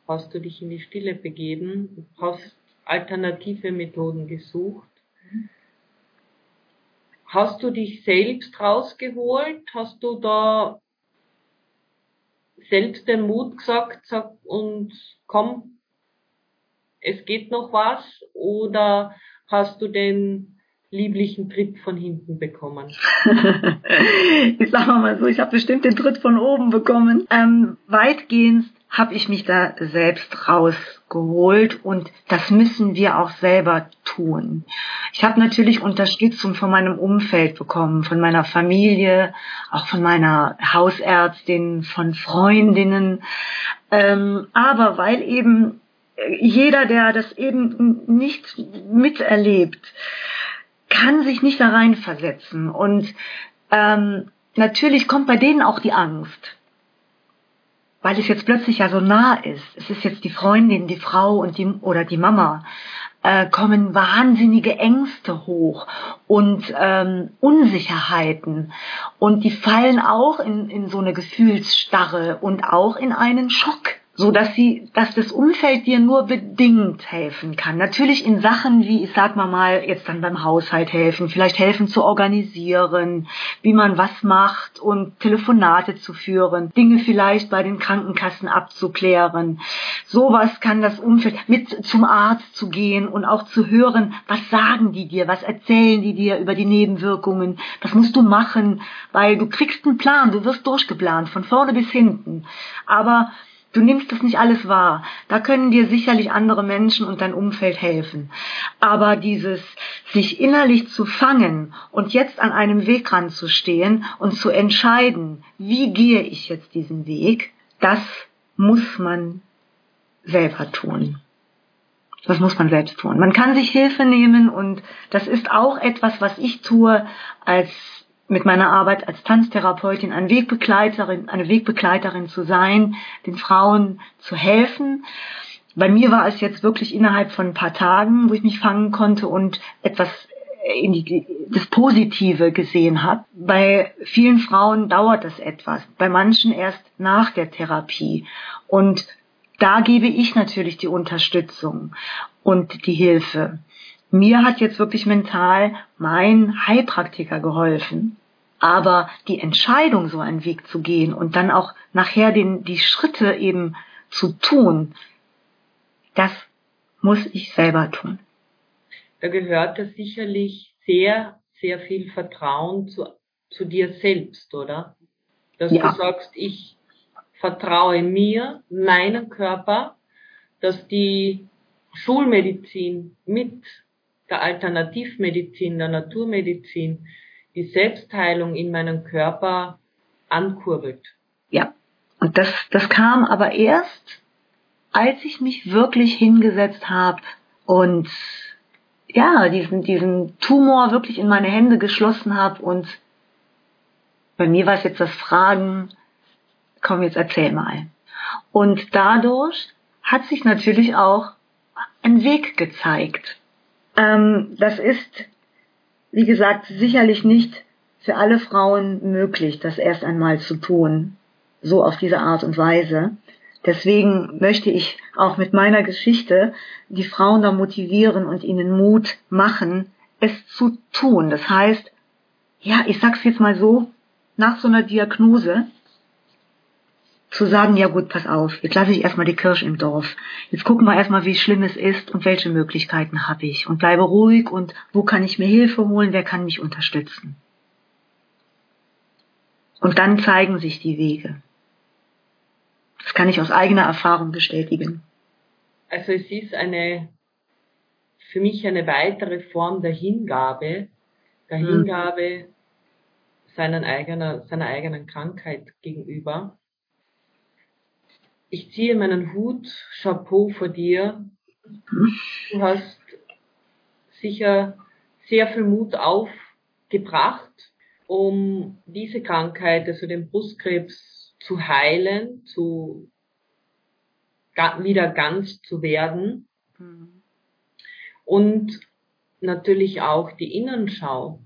hast du dich in die Stille begeben, hast alternative Methoden gesucht. Hast du dich selbst rausgeholt? Hast du da selbst den Mut gesagt sag, und komm, es geht noch was? Oder hast du den lieblichen Tritt von hinten bekommen? ich sag mal so, ich habe bestimmt den Tritt von oben bekommen. Ähm, weitgehend habe ich mich da selbst rausgeholt und das müssen wir auch selber tun. Ich habe natürlich Unterstützung von meinem Umfeld bekommen, von meiner Familie, auch von meiner Hausärztin, von Freundinnen. Ähm, aber weil eben jeder, der das eben nicht miterlebt, kann sich nicht da reinversetzen. Und ähm, natürlich kommt bei denen auch die Angst. Weil es jetzt plötzlich ja so nah ist. Es ist jetzt die Freundin, die Frau und die oder die Mama. Äh, kommen wahnsinnige Ängste hoch und ähm, Unsicherheiten und die fallen auch in, in so eine Gefühlsstarre und auch in einen Schock so dass sie, dass das Umfeld dir nur bedingt helfen kann. Natürlich in Sachen wie, ich sag mal mal, jetzt dann beim Haushalt helfen, vielleicht helfen zu organisieren, wie man was macht und Telefonate zu führen, Dinge vielleicht bei den Krankenkassen abzuklären. Sowas kann das Umfeld mit zum Arzt zu gehen und auch zu hören, was sagen die dir, was erzählen die dir über die Nebenwirkungen, was musst du machen, weil du kriegst einen Plan, du wirst durchgeplant von vorne bis hinten. Aber Du nimmst das nicht alles wahr. Da können dir sicherlich andere Menschen und dein Umfeld helfen. Aber dieses sich innerlich zu fangen und jetzt an einem Wegrand zu stehen und zu entscheiden, wie gehe ich jetzt diesen Weg, das muss man selber tun. Das muss man selbst tun. Man kann sich Hilfe nehmen und das ist auch etwas, was ich tue als mit meiner Arbeit als Tanztherapeutin eine Wegbegleiterin, eine Wegbegleiterin zu sein, den Frauen zu helfen. Bei mir war es jetzt wirklich innerhalb von ein paar Tagen, wo ich mich fangen konnte und etwas in die, das Positive gesehen habe. Bei vielen Frauen dauert das etwas, bei manchen erst nach der Therapie. Und da gebe ich natürlich die Unterstützung und die Hilfe. Mir hat jetzt wirklich mental mein Heilpraktiker geholfen. Aber die Entscheidung, so einen Weg zu gehen und dann auch nachher den, die Schritte eben zu tun, das muss ich selber tun. Da gehört ja sicherlich sehr, sehr viel Vertrauen zu, zu dir selbst, oder? Dass ja. du sagst, ich vertraue mir, meinem Körper, dass die Schulmedizin mit der Alternativmedizin, der Naturmedizin die Selbstheilung in meinem Körper ankurbelt. Ja, und das, das kam aber erst, als ich mich wirklich hingesetzt habe und ja, diesen, diesen Tumor wirklich in meine Hände geschlossen habe und bei mir war es jetzt das Fragen, komm jetzt erzähl mal. Und dadurch hat sich natürlich auch ein Weg gezeigt. Ähm, das ist wie gesagt, sicherlich nicht für alle Frauen möglich, das erst einmal zu tun, so auf diese Art und Weise. Deswegen möchte ich auch mit meiner Geschichte die Frauen da motivieren und ihnen Mut machen, es zu tun. Das heißt, ja, ich sag's jetzt mal so, nach so einer Diagnose zu sagen, ja gut, pass auf, jetzt lasse ich erstmal die Kirche im Dorf. Jetzt gucken wir erstmal, wie schlimm es ist und welche Möglichkeiten habe ich und bleibe ruhig und wo kann ich mir Hilfe holen, wer kann mich unterstützen. Und dann zeigen sich die Wege. Das kann ich aus eigener Erfahrung bestätigen. Also es ist eine, für mich eine weitere Form der Hingabe, der hm. Hingabe seiner eigenen, seiner eigenen Krankheit gegenüber ich ziehe meinen Hut, Chapeau vor dir, Du hast sicher sehr viel Mut aufgebracht, um diese Krankheit, also den Brustkrebs, zu heilen, zu wieder ganz zu werden. Mhm. Und natürlich auch die Innenschau,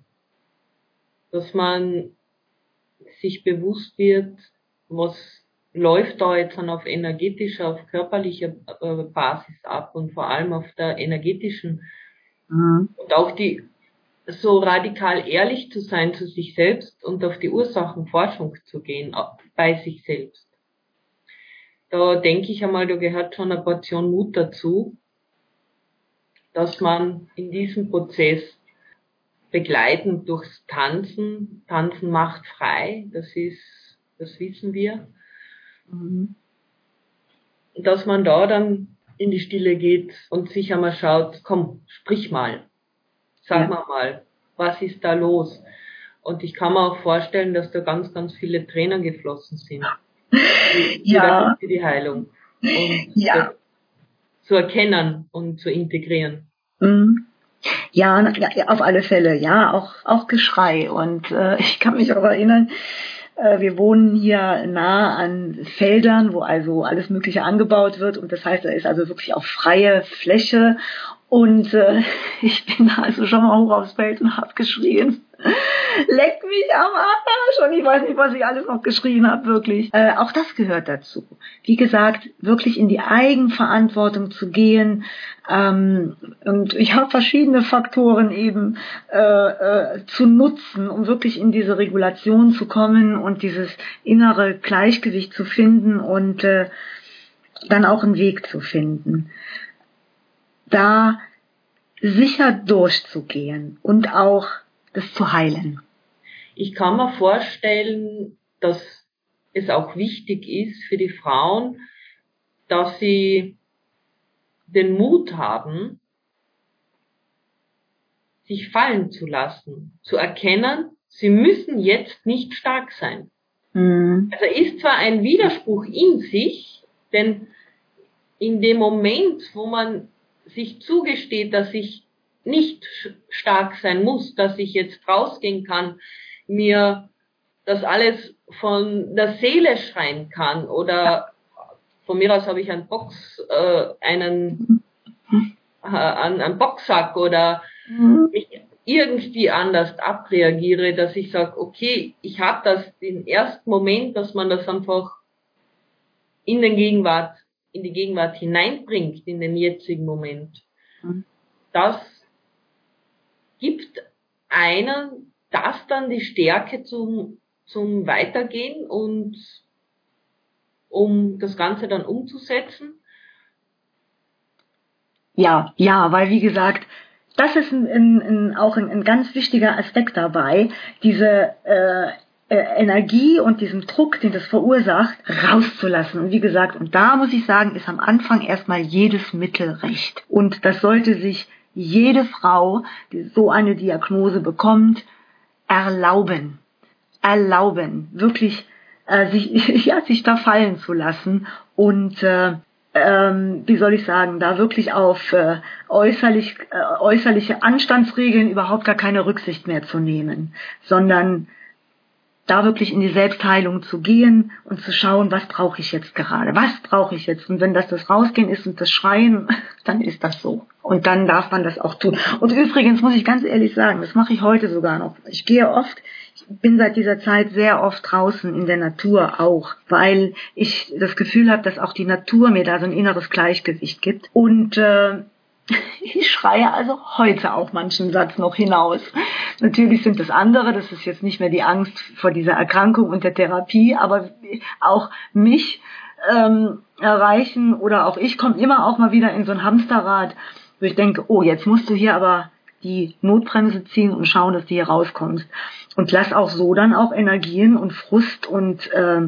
dass man sich bewusst wird, was läuft da jetzt dann auf energetischer, auf körperlicher äh, Basis ab und vor allem auf der energetischen mhm. und auch die so radikal ehrlich zu sein zu sich selbst und auf die Ursachenforschung zu gehen bei sich selbst. Da denke ich einmal, da gehört schon eine Portion Mut dazu, dass man in diesem Prozess begleitend durchs Tanzen, Tanzen macht frei, das ist, das wissen wir, mhm. dass man da dann in die Stille geht und sich einmal schaut, komm, sprich mal, sag ja. mal mal, was ist da los? Und ich kann mir auch vorstellen, dass da ganz, ganz viele Tränen geflossen sind. Ja. Für die Heilung. Und ja. zu erkennen und zu integrieren. Mhm. Ja, auf alle Fälle, ja, auch, auch Geschrei. Und äh, ich kann mich auch erinnern, wir wohnen hier nah an Feldern, wo also alles Mögliche angebaut wird. Und das heißt, da ist also wirklich auch freie Fläche. Und äh, ich bin also schon mal hoch aufs Feld und habe geschrien. Leck mich am Arsch und ich weiß nicht, was ich alles noch geschrien habe, wirklich. Äh, auch das gehört dazu. Wie gesagt, wirklich in die Eigenverantwortung zu gehen. Ähm, und ich habe verschiedene Faktoren eben äh, äh, zu nutzen, um wirklich in diese Regulation zu kommen und dieses innere Gleichgewicht zu finden und äh, dann auch einen Weg zu finden. Da sicher durchzugehen und auch das zu heilen. Ich kann mir vorstellen, dass es auch wichtig ist für die Frauen, dass sie den Mut haben, sich fallen zu lassen, zu erkennen, sie müssen jetzt nicht stark sein. Mhm. Also ist zwar ein Widerspruch in sich, denn in dem Moment, wo man sich zugesteht, dass ich nicht stark sein muss, dass ich jetzt rausgehen kann, mir das alles von der Seele schreien kann oder von mir aus habe ich einen Box, äh, einen, äh, einen Boxsack oder mhm. ich irgendwie anders abreagiere, dass ich sage, okay, ich habe das den ersten Moment, dass man das einfach in den Gegenwart, in die Gegenwart hineinbringt, in den jetzigen Moment. Mhm. Das gibt einen das dann die Stärke zum, zum Weitergehen und um das Ganze dann umzusetzen? Ja, ja, weil wie gesagt, das ist ein, ein, ein, auch ein, ein ganz wichtiger Aspekt dabei, diese äh, äh, Energie und diesen Druck, den das verursacht, rauszulassen. Und wie gesagt, und da muss ich sagen, ist am Anfang erstmal jedes Mittel recht. Und das sollte sich jede Frau, die so eine Diagnose bekommt, erlauben. Erlauben. Wirklich äh, sich, ja, sich da fallen zu lassen und äh, ähm, wie soll ich sagen, da wirklich auf äh, äußerlich, äh, äußerliche Anstandsregeln überhaupt gar keine Rücksicht mehr zu nehmen, sondern da wirklich in die Selbstheilung zu gehen und zu schauen, was brauche ich jetzt gerade, was brauche ich jetzt. Und wenn das das Rausgehen ist und das Schreien, dann ist das so. Und dann darf man das auch tun. Und übrigens muss ich ganz ehrlich sagen, das mache ich heute sogar noch. Ich gehe oft, ich bin seit dieser Zeit sehr oft draußen in der Natur auch, weil ich das Gefühl habe, dass auch die Natur mir da so ein inneres Gleichgewicht gibt. Und äh, ich schreie also heute auch manchen Satz noch hinaus. Natürlich sind es andere, das ist jetzt nicht mehr die Angst vor dieser Erkrankung und der Therapie, aber auch mich ähm, erreichen oder auch ich komme immer auch mal wieder in so ein Hamsterrad, wo ich denke, oh, jetzt musst du hier aber die Notbremse ziehen und schauen, dass du hier rauskommst. Und lass auch so dann auch Energien und Frust und äh,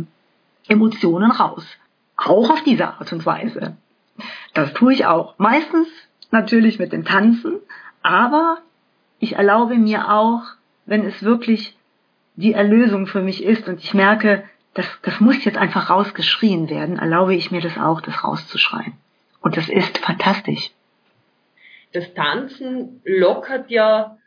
Emotionen raus. Auch auf diese Art und Weise. Das tue ich auch. Meistens natürlich mit dem Tanzen, aber ich erlaube mir auch, wenn es wirklich die Erlösung für mich ist und ich merke, das, das muss jetzt einfach rausgeschrien werden, erlaube ich mir das auch, das rauszuschreien. Und das ist fantastisch. das Tanzen lockert ja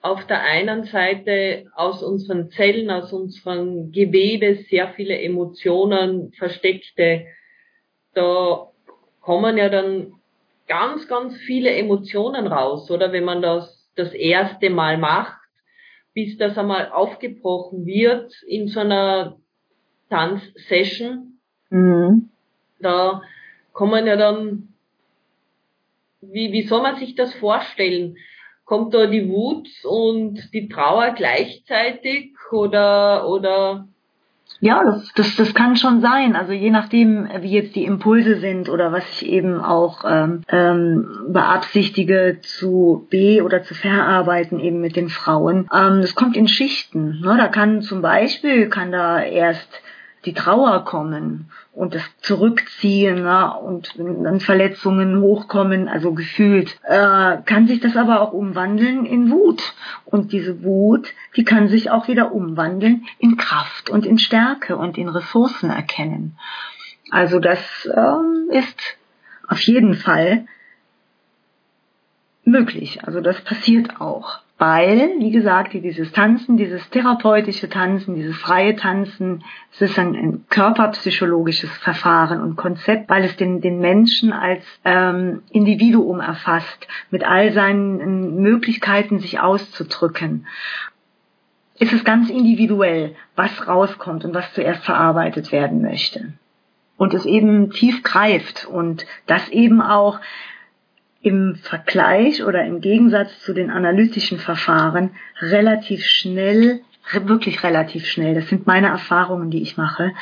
auf der einen Seite aus unseren Zellen, aus unserem Gewebe sehr viele Emotionen versteckte. Da kommen ja dann ganz, ganz viele Emotionen raus, oder wenn man das das erste Mal macht, bis das einmal aufgebrochen wird in so einer Tanzsession. Mhm. Da kommen ja dann, wie, wie soll man sich das vorstellen? kommt da die Wut und die Trauer gleichzeitig oder oder ja, das, das, das kann schon sein. Also je nachdem, wie jetzt die Impulse sind oder was ich eben auch ähm, ähm, beabsichtige zu be- oder zu verarbeiten eben mit den Frauen. Ähm, das kommt in Schichten. Ne? Da kann zum Beispiel, kann da erst die Trauer kommen und das Zurückziehen ne, und dann Verletzungen hochkommen, also gefühlt, äh, kann sich das aber auch umwandeln in Wut. Und diese Wut, die kann sich auch wieder umwandeln in Kraft und in Stärke und in Ressourcen erkennen. Also das ähm, ist auf jeden Fall möglich. Also das passiert auch weil, wie gesagt, dieses Tanzen, dieses therapeutische Tanzen, dieses freie Tanzen, es ist ein, ein körperpsychologisches Verfahren und Konzept, weil es den, den Menschen als ähm, Individuum erfasst, mit all seinen Möglichkeiten, sich auszudrücken. Es ist ganz individuell, was rauskommt und was zuerst verarbeitet werden möchte. Und es eben tief greift und das eben auch im Vergleich oder im Gegensatz zu den analytischen Verfahren relativ schnell, wirklich relativ schnell, das sind meine Erfahrungen, die ich mache,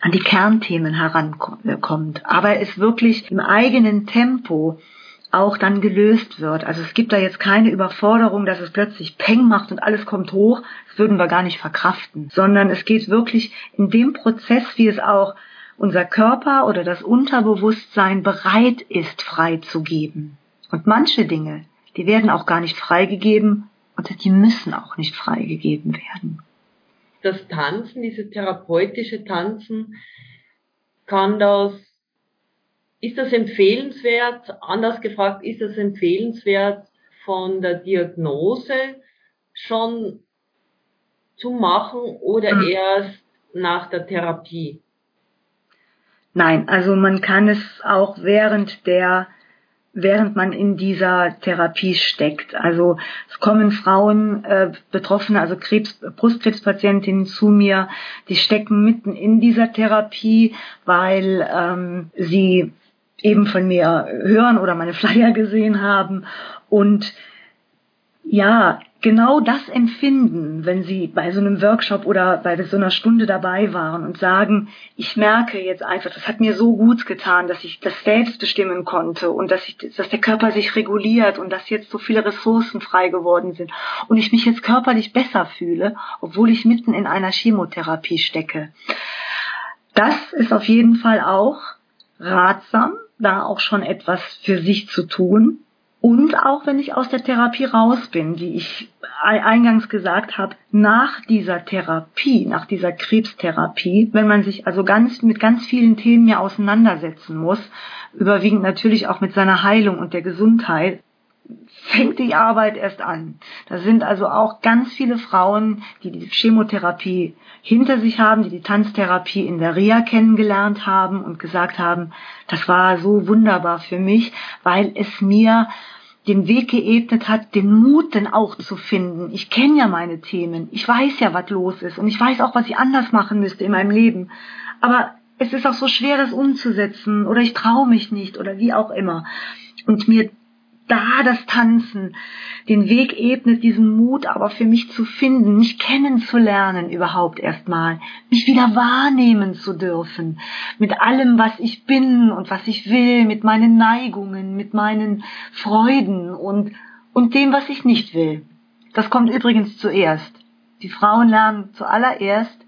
an die Kernthemen herankommt, aber es wirklich im eigenen Tempo auch dann gelöst wird. Also es gibt da jetzt keine Überforderung, dass es plötzlich Peng macht und alles kommt hoch. Das würden wir gar nicht verkraften, sondern es geht wirklich in dem Prozess, wie es auch unser Körper oder das Unterbewusstsein bereit ist freizugeben. Und manche Dinge, die werden auch gar nicht freigegeben und die müssen auch nicht freigegeben werden. Das Tanzen, dieses therapeutische Tanzen, kann das, ist das empfehlenswert, anders gefragt, ist das empfehlenswert von der Diagnose schon zu machen oder mhm. erst nach der Therapie? Nein, also man kann es auch während der während man in dieser Therapie steckt. Also es kommen Frauen, äh, Betroffene, also Krebs, Brustkrebspatientinnen zu mir, die stecken mitten in dieser Therapie, weil ähm, sie eben von mir hören oder meine Flyer gesehen haben und ja, genau das empfinden, wenn Sie bei so einem Workshop oder bei so einer Stunde dabei waren und sagen, ich merke jetzt einfach, das hat mir so gut getan, dass ich das selbst bestimmen konnte und dass ich, dass der Körper sich reguliert und dass jetzt so viele Ressourcen frei geworden sind und ich mich jetzt körperlich besser fühle, obwohl ich mitten in einer Chemotherapie stecke. Das ist auf jeden Fall auch ratsam, da auch schon etwas für sich zu tun und auch wenn ich aus der Therapie raus bin, wie ich eingangs gesagt habe, nach dieser Therapie, nach dieser Krebstherapie, wenn man sich also ganz mit ganz vielen Themen ja auseinandersetzen muss, überwiegend natürlich auch mit seiner Heilung und der Gesundheit, fängt die Arbeit erst an. Da sind also auch ganz viele Frauen, die die Chemotherapie hinter sich haben, die die Tanztherapie in der Reha kennengelernt haben und gesagt haben, das war so wunderbar für mich, weil es mir den Weg geebnet hat, den Mut denn auch zu finden. Ich kenne ja meine Themen. Ich weiß ja, was los ist. Und ich weiß auch, was ich anders machen müsste in meinem Leben. Aber es ist auch so schwer, das umzusetzen. Oder ich traue mich nicht. Oder wie auch immer. Und mir da das Tanzen den Weg ebnet, diesen Mut aber für mich zu finden, mich kennenzulernen überhaupt erstmal, mich wieder wahrnehmen zu dürfen, mit allem, was ich bin und was ich will, mit meinen Neigungen, mit meinen Freuden und, und dem, was ich nicht will. Das kommt übrigens zuerst. Die Frauen lernen zuallererst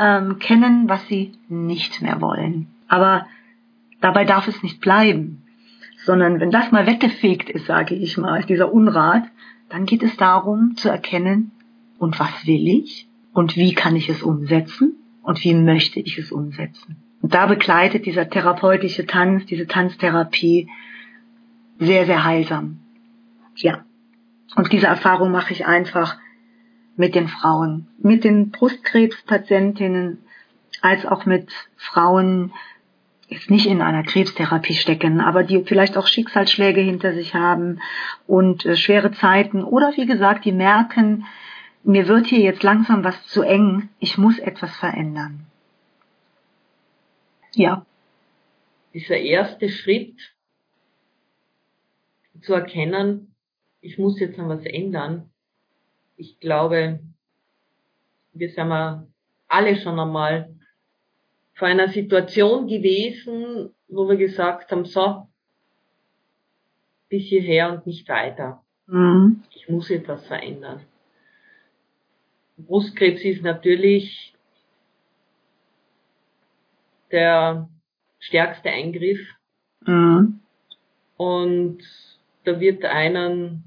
ähm, kennen, was sie nicht mehr wollen. Aber dabei darf es nicht bleiben sondern wenn das mal weggefegt ist, sage ich mal, dieser Unrat, dann geht es darum zu erkennen, und was will ich und wie kann ich es umsetzen und wie möchte ich es umsetzen. Und da begleitet dieser therapeutische Tanz, diese Tanztherapie sehr, sehr heilsam. Ja. Und diese Erfahrung mache ich einfach mit den Frauen, mit den Brustkrebspatientinnen, als auch mit Frauen, jetzt nicht in einer Krebstherapie stecken, aber die vielleicht auch Schicksalsschläge hinter sich haben und äh, schwere Zeiten oder wie gesagt, die merken, mir wird hier jetzt langsam was zu eng, ich muss etwas verändern. Ja. Dieser erste Schritt zu erkennen, ich muss jetzt an was ändern. Ich glaube, wir sind alle schon einmal vor einer Situation gewesen, wo wir gesagt haben, so, bis hierher und nicht weiter. Mhm. Ich muss etwas verändern. Brustkrebs ist natürlich der stärkste Eingriff. Mhm. Und da wird einen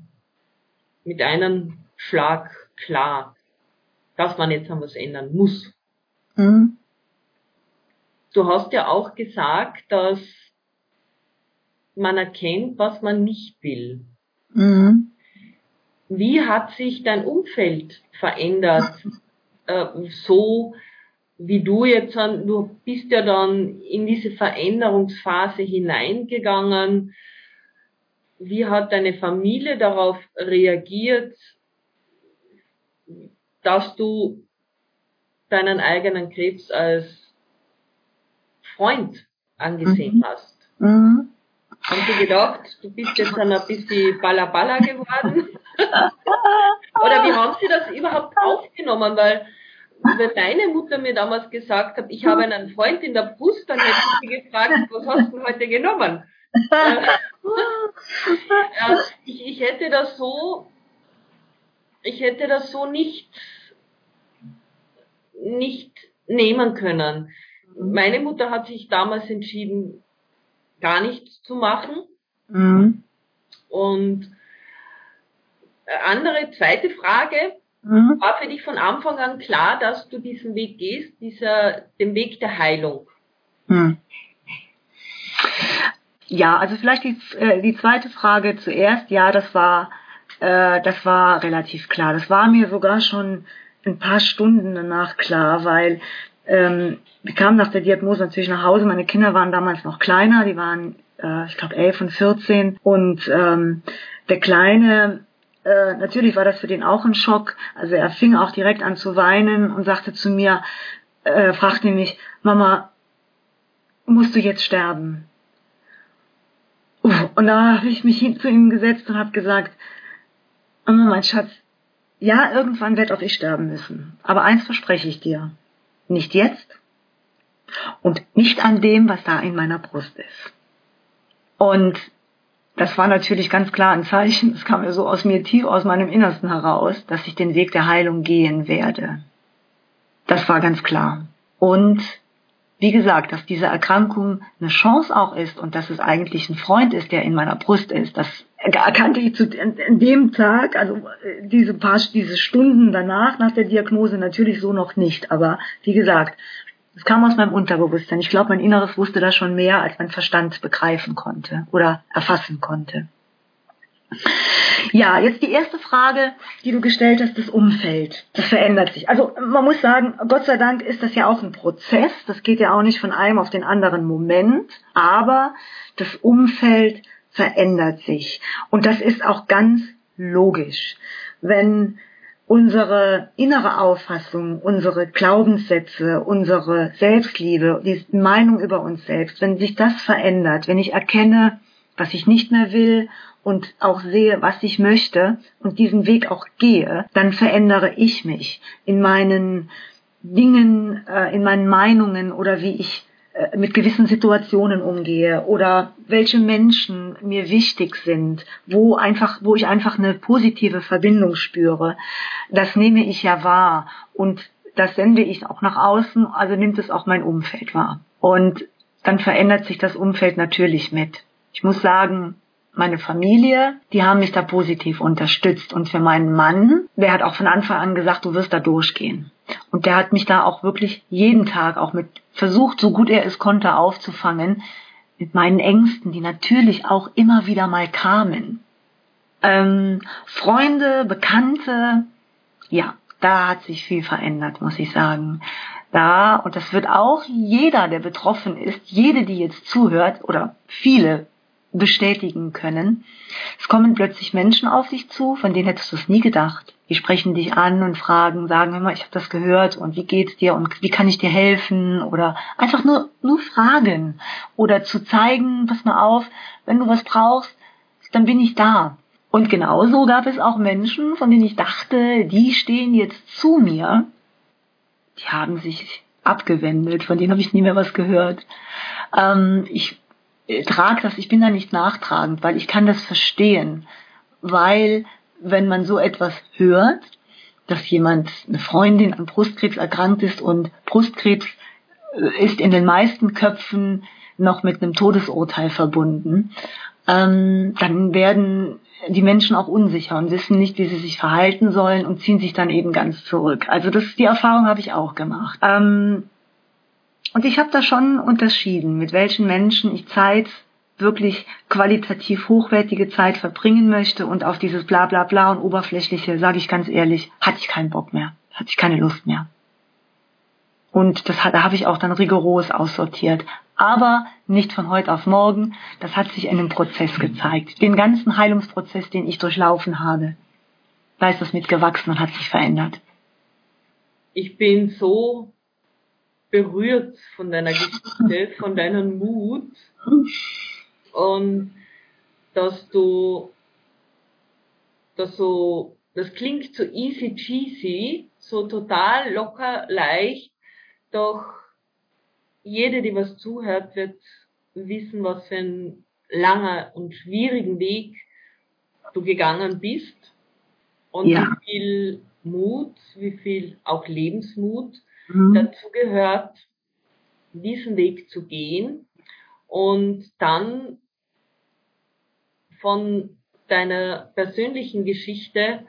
mit einem Schlag klar, dass man jetzt an was ändern muss. Mhm. Du hast ja auch gesagt, dass man erkennt, was man nicht will. Mhm. Wie hat sich dein Umfeld verändert? Äh, so wie du jetzt, du bist ja dann in diese Veränderungsphase hineingegangen. Wie hat deine Familie darauf reagiert, dass du deinen eigenen Krebs als Freund angesehen mhm. hast. Mhm. Haben sie gedacht, du bist jetzt dann ein bisschen Ballaballa geworden? Oder wie haben sie das überhaupt aufgenommen? Weil wenn deine Mutter mir damals gesagt hat, ich habe einen Freund in der Brust, dann hätte ich sie gefragt, was hast du heute genommen? ja, ich, ich hätte das so, ich hätte das so nicht, nicht nehmen können. Meine Mutter hat sich damals entschieden, gar nichts zu machen. Mhm. Und äh, andere, zweite Frage, mhm. war für dich von Anfang an klar, dass du diesen Weg gehst, dieser, den Weg der Heilung? Mhm. Ja, also vielleicht die, äh, die zweite Frage zuerst. Ja, das war, äh, das war relativ klar. Das war mir sogar schon ein paar Stunden danach klar, weil ähm, wir kamen nach der Diagnose natürlich nach Hause. Meine Kinder waren damals noch kleiner, die waren, äh, ich glaube, elf und vierzehn. Und ähm, der Kleine, äh, natürlich war das für den auch ein Schock. Also er fing auch direkt an zu weinen und sagte zu mir, äh, fragte mich, Mama, musst du jetzt sterben? Und da habe ich mich hin zu ihm gesetzt und habe gesagt, Mama, mein Schatz, ja, irgendwann werde auch ich sterben müssen. Aber eins verspreche ich dir. Nicht jetzt und nicht an dem, was da in meiner Brust ist. Und das war natürlich ganz klar ein Zeichen, es kam ja so aus mir tief aus meinem Innersten heraus, dass ich den Weg der Heilung gehen werde. Das war ganz klar. Und wie gesagt, dass diese Erkrankung eine Chance auch ist und dass es eigentlich ein Freund ist, der in meiner Brust ist, das erkannte ich zu, in, dem Tag, also äh, diese paar, diese Stunden danach, nach der Diagnose natürlich so noch nicht. Aber wie gesagt, es kam aus meinem Unterbewusstsein. Ich glaube, mein Inneres wusste da schon mehr, als mein Verstand begreifen konnte oder erfassen konnte. Ja, jetzt die erste Frage, die du gestellt hast, das Umfeld. Das verändert sich. Also man muss sagen, Gott sei Dank ist das ja auch ein Prozess. Das geht ja auch nicht von einem auf den anderen Moment. Aber das Umfeld verändert sich. Und das ist auch ganz logisch. Wenn unsere innere Auffassung, unsere Glaubenssätze, unsere Selbstliebe, die Meinung über uns selbst, wenn sich das verändert, wenn ich erkenne, was ich nicht mehr will und auch sehe, was ich möchte und diesen Weg auch gehe, dann verändere ich mich in meinen Dingen, äh, in meinen Meinungen oder wie ich mit gewissen Situationen umgehe oder welche Menschen mir wichtig sind, wo einfach, wo ich einfach eine positive Verbindung spüre. Das nehme ich ja wahr und das sende ich auch nach außen, also nimmt es auch mein Umfeld wahr. Und dann verändert sich das Umfeld natürlich mit. Ich muss sagen, meine Familie, die haben mich da positiv unterstützt. Und für meinen Mann, der hat auch von Anfang an gesagt, du wirst da durchgehen. Und der hat mich da auch wirklich jeden Tag auch mit versucht, so gut er es konnte, aufzufangen. mit meinen Ängsten, die natürlich auch immer wieder mal kamen. Ähm, Freunde, Bekannte, ja, da hat sich viel verändert, muss ich sagen. Da, und das wird auch jeder, der betroffen ist, jede, die jetzt zuhört, oder viele bestätigen können. Es kommen plötzlich Menschen auf dich zu, von denen hättest du es nie gedacht. Die sprechen dich an und fragen, sagen immer, ich habe das gehört und wie geht's dir und wie kann ich dir helfen oder einfach nur nur fragen oder zu zeigen, pass mal auf, wenn du was brauchst, dann bin ich da. Und genauso gab es auch Menschen, von denen ich dachte, die stehen jetzt zu mir. Die haben sich abgewendet, von denen habe ich nie mehr was gehört. Ähm, ich trage das, ich bin da nicht nachtragend, weil ich kann das verstehen, weil wenn man so etwas hört, dass jemand, eine Freundin an Brustkrebs erkrankt ist und Brustkrebs äh, ist in den meisten Köpfen noch mit einem Todesurteil verbunden, ähm, dann werden die Menschen auch unsicher und wissen nicht, wie sie sich verhalten sollen und ziehen sich dann eben ganz zurück. Also das, die Erfahrung habe ich auch gemacht. Ähm, und ich habe da schon unterschieden, mit welchen Menschen ich Zeit wirklich qualitativ hochwertige Zeit verbringen möchte und auf dieses bla bla bla und oberflächliche, sage ich ganz ehrlich, hatte ich keinen Bock mehr, hatte ich keine Lust mehr. Und das, da habe ich auch dann rigoros aussortiert. Aber nicht von heute auf morgen. Das hat sich in einem Prozess gezeigt. Den ganzen Heilungsprozess, den ich durchlaufen habe, da ist das mitgewachsen und hat sich verändert. Ich bin so berührt von deiner Geschichte, von deinem Mut und dass du, dass so, das klingt so easy cheesy, so total locker, leicht, doch jede, die was zuhört, wird wissen, was für ein langer und schwierigen Weg du gegangen bist und ja. wie viel Mut, wie viel auch Lebensmut mhm. dazu gehört, diesen Weg zu gehen und dann von deiner persönlichen Geschichte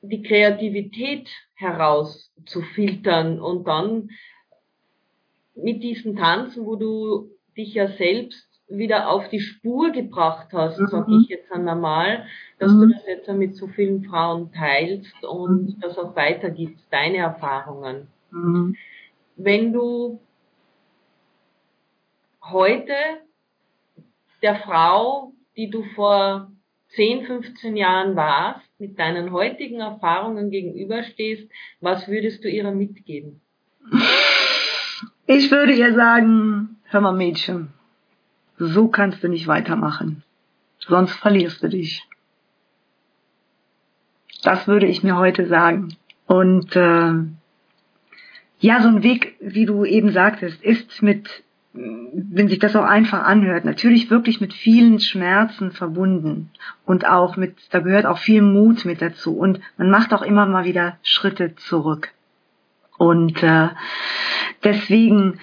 die Kreativität herauszufiltern und dann mit diesen Tanzen, wo du dich ja selbst wieder auf die Spur gebracht hast, mhm. sag ich jetzt einmal, dass mhm. du das jetzt mit so vielen Frauen teilst und mhm. das auch weitergibst, deine Erfahrungen. Mhm. Wenn du heute der Frau, die du vor 10, 15 Jahren warst, mit deinen heutigen Erfahrungen gegenüberstehst, was würdest du ihr mitgeben? Ich würde ihr sagen, hör mal Mädchen, so kannst du nicht weitermachen. Sonst verlierst du dich. Das würde ich mir heute sagen. Und äh, ja, so ein Weg, wie du eben sagtest, ist mit wenn sich das auch einfach anhört, natürlich wirklich mit vielen Schmerzen verbunden und auch mit, da gehört auch viel Mut mit dazu und man macht auch immer mal wieder Schritte zurück. Und äh, deswegen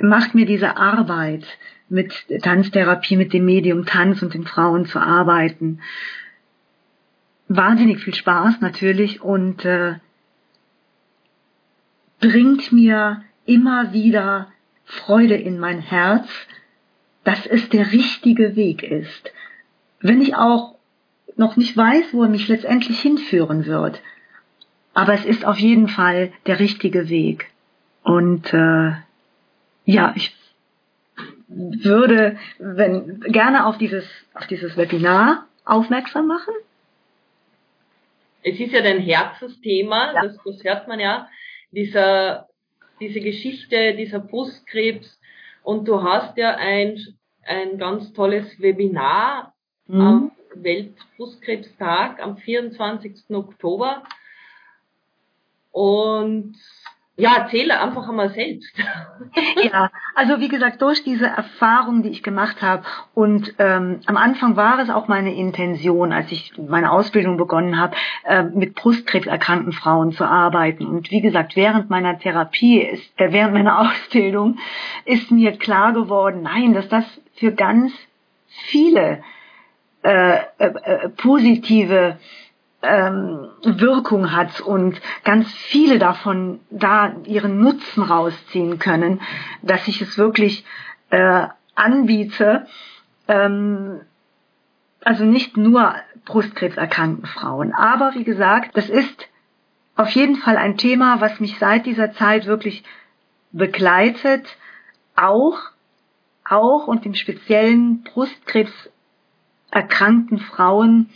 macht mir diese Arbeit mit Tanztherapie, mit dem Medium Tanz und den Frauen zu arbeiten, wahnsinnig viel Spaß natürlich und äh, bringt mir immer wieder Freude in mein Herz, dass es der richtige Weg ist. Wenn ich auch noch nicht weiß, wo er mich letztendlich hinführen wird, aber es ist auf jeden Fall der richtige Weg. Und äh, ja, ich würde wenn, gerne auf dieses, auf dieses Webinar aufmerksam machen. Es ist ja dein Herzensthema, ja. Das, das hört man ja, dieser diese Geschichte dieser Brustkrebs und du hast ja ein, ein ganz tolles Webinar mhm. am Weltbrustkrebstag am 24. Oktober und ja, erzähle einfach einmal selbst. ja, also wie gesagt, durch diese Erfahrung, die ich gemacht habe und ähm, am Anfang war es auch meine Intention, als ich meine Ausbildung begonnen habe, äh, mit brustkrebserkrankten Frauen zu arbeiten. Und wie gesagt, während meiner Therapie, ist, äh, während meiner Ausbildung ist mir klar geworden, nein, dass das für ganz viele äh, äh, äh positive ähm, Wirkung hat und ganz viele davon da ihren Nutzen rausziehen können, dass ich es wirklich äh, anbiete, ähm, also nicht nur brustkrebserkrankten Frauen. Aber wie gesagt, das ist auf jeden Fall ein Thema, was mich seit dieser Zeit wirklich begleitet, auch, auch und im speziellen Brustkrebserkrankten Frauen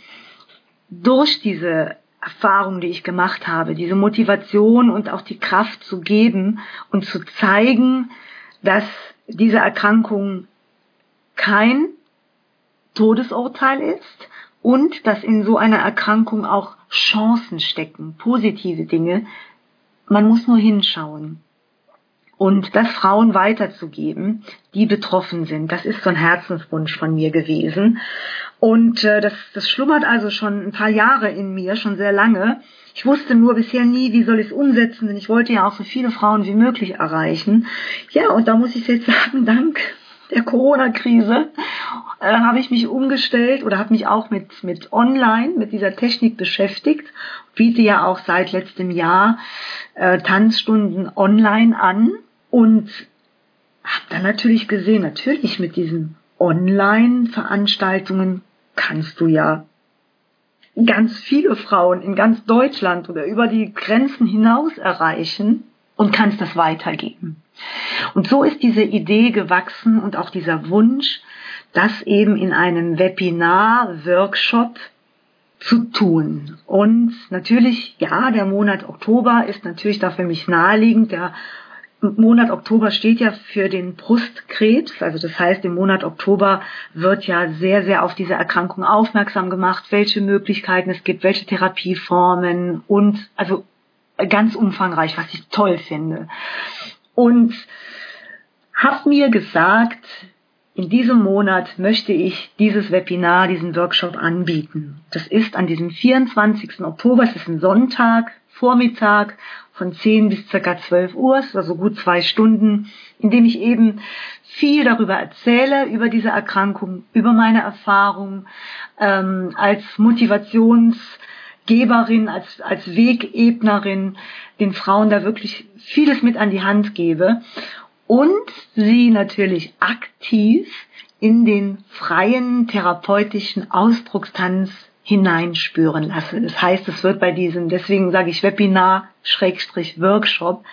durch diese Erfahrung, die ich gemacht habe, diese Motivation und auch die Kraft zu geben und zu zeigen, dass diese Erkrankung kein Todesurteil ist und dass in so einer Erkrankung auch Chancen stecken, positive Dinge. Man muss nur hinschauen. Und das Frauen weiterzugeben, die betroffen sind, das ist so ein Herzenswunsch von mir gewesen. Und äh, das, das schlummert also schon ein paar Jahre in mir, schon sehr lange. Ich wusste nur bisher nie, wie soll ich es umsetzen, denn ich wollte ja auch so viele Frauen wie möglich erreichen. Ja, und da muss ich jetzt sagen, dank der Corona-Krise äh, habe ich mich umgestellt oder habe mich auch mit, mit Online, mit dieser Technik beschäftigt. Biete ja auch seit letztem Jahr äh, Tanzstunden online an und habe dann natürlich gesehen, natürlich mit diesen Online-Veranstaltungen kannst du ja ganz viele Frauen in ganz Deutschland oder über die Grenzen hinaus erreichen und kannst das weitergeben. Und so ist diese Idee gewachsen und auch dieser Wunsch, das eben in einem Webinar-Workshop zu tun. Und natürlich, ja, der Monat Oktober ist natürlich da für mich naheliegend. Der Monat Oktober steht ja für den Brustkrebs. Also das heißt, im Monat Oktober wird ja sehr, sehr auf diese Erkrankung aufmerksam gemacht, welche Möglichkeiten es gibt, welche Therapieformen und also ganz umfangreich, was ich toll finde. Und habe mir gesagt, in diesem Monat möchte ich dieses Webinar, diesen Workshop anbieten. Das ist an diesem 24. Oktober, es ist ein Sonntag, Vormittag von 10 bis circa 12 Uhr, also gut zwei Stunden, in dem ich eben viel darüber erzähle, über diese Erkrankung, über meine Erfahrung ähm, als Motivationsgeberin, als, als Wegebnerin, den Frauen da wirklich vieles mit an die Hand gebe. Und sie natürlich aktiv in den freien therapeutischen Ausdruckstanz hineinspüren lasse. Das heißt, es wird bei diesem, deswegen sage ich Webinar, Schrägstrich Workshop,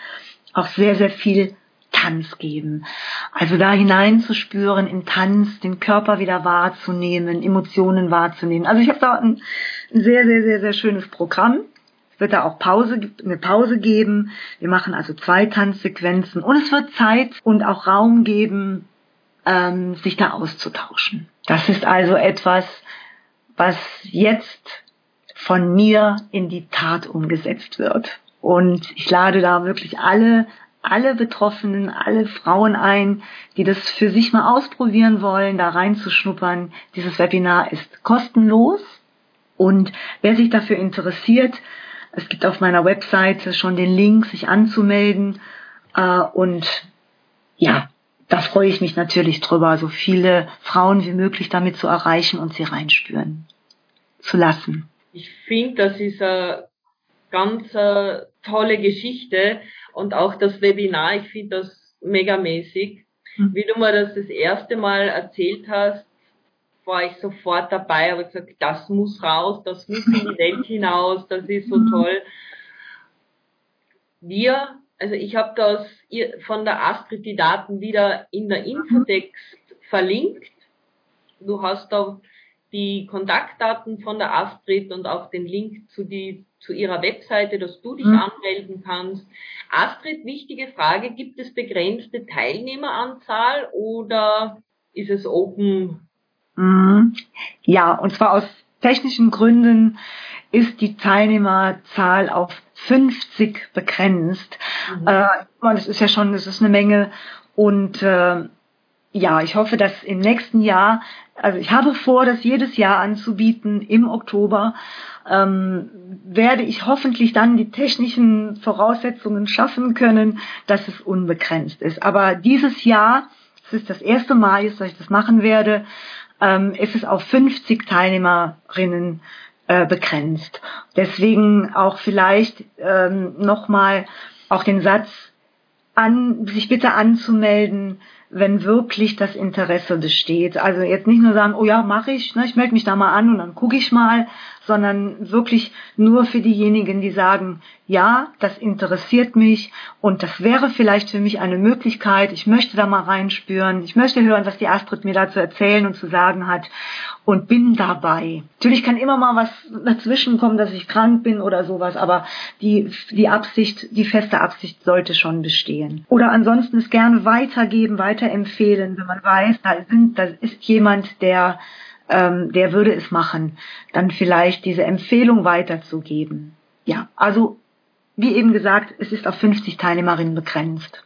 auch sehr, sehr viel Tanz geben. Also da hineinzuspüren in Tanz, den Körper wieder wahrzunehmen, Emotionen wahrzunehmen. Also ich habe da ein sehr, sehr, sehr, sehr schönes Programm. Es wird da auch Pause, eine Pause geben. Wir machen also zwei Tanzsequenzen und es wird Zeit und auch Raum geben, ähm, sich da auszutauschen. Das ist also etwas, was jetzt von mir in die Tat umgesetzt wird. Und ich lade da wirklich alle, alle Betroffenen, alle Frauen ein, die das für sich mal ausprobieren wollen, da reinzuschnuppern. Dieses Webinar ist kostenlos. Und wer sich dafür interessiert, es gibt auf meiner Webseite schon den Link, sich anzumelden. Äh, und ja, da freue ich mich natürlich drüber, so viele Frauen wie möglich damit zu erreichen und sie reinspüren zu lassen. Ich finde, das ist eine ganz eine tolle Geschichte und auch das Webinar, ich finde das megamäßig. Mhm. Wie du mir das das erste Mal erzählt hast, war ich sofort dabei, habe gesagt, das muss raus, das muss in die Welt hinaus, das ist so mhm. toll. Wir also ich habe das von der Astrid die Daten wieder in der Infotext verlinkt. Du hast da die Kontaktdaten von der Astrid und auch den Link zu, die, zu ihrer Webseite, dass du dich mhm. anmelden kannst. Astrid, wichtige Frage, gibt es begrenzte Teilnehmeranzahl oder ist es open? Mhm. Ja, und zwar aus technischen Gründen ist die Teilnehmerzahl auf 50 begrenzt. Mhm. Äh, das ist ja schon, das ist eine Menge. Und äh, ja, ich hoffe, dass im nächsten Jahr, also ich habe vor, das jedes Jahr anzubieten im Oktober, ähm, werde ich hoffentlich dann die technischen Voraussetzungen schaffen können, dass es unbegrenzt ist. Aber dieses Jahr, es ist das erste Mal, dass ich das machen werde, ähm, ist es auf 50 Teilnehmerinnen äh, begrenzt. Deswegen auch vielleicht ähm, nochmal auch den Satz an, sich bitte anzumelden, wenn wirklich das Interesse besteht. Also jetzt nicht nur sagen, oh ja, mache ich, ne, ich melde mich da mal an und dann gucke ich mal, sondern wirklich nur für diejenigen, die sagen, ja, das interessiert mich und das wäre vielleicht für mich eine Möglichkeit, ich möchte da mal reinspüren, ich möchte hören, was die Astrid mir da zu erzählen und zu sagen hat und bin dabei. Natürlich kann immer mal was dazwischen kommen, dass ich krank bin oder sowas, aber die, die Absicht, die feste Absicht sollte schon bestehen. Oder ansonsten es gerne weitergeben, weiterempfehlen, wenn man weiß, da sind, da ist jemand, der ähm, der würde es machen, dann vielleicht diese Empfehlung weiterzugeben. Ja, also wie eben gesagt, es ist auf 50 Teilnehmerinnen begrenzt.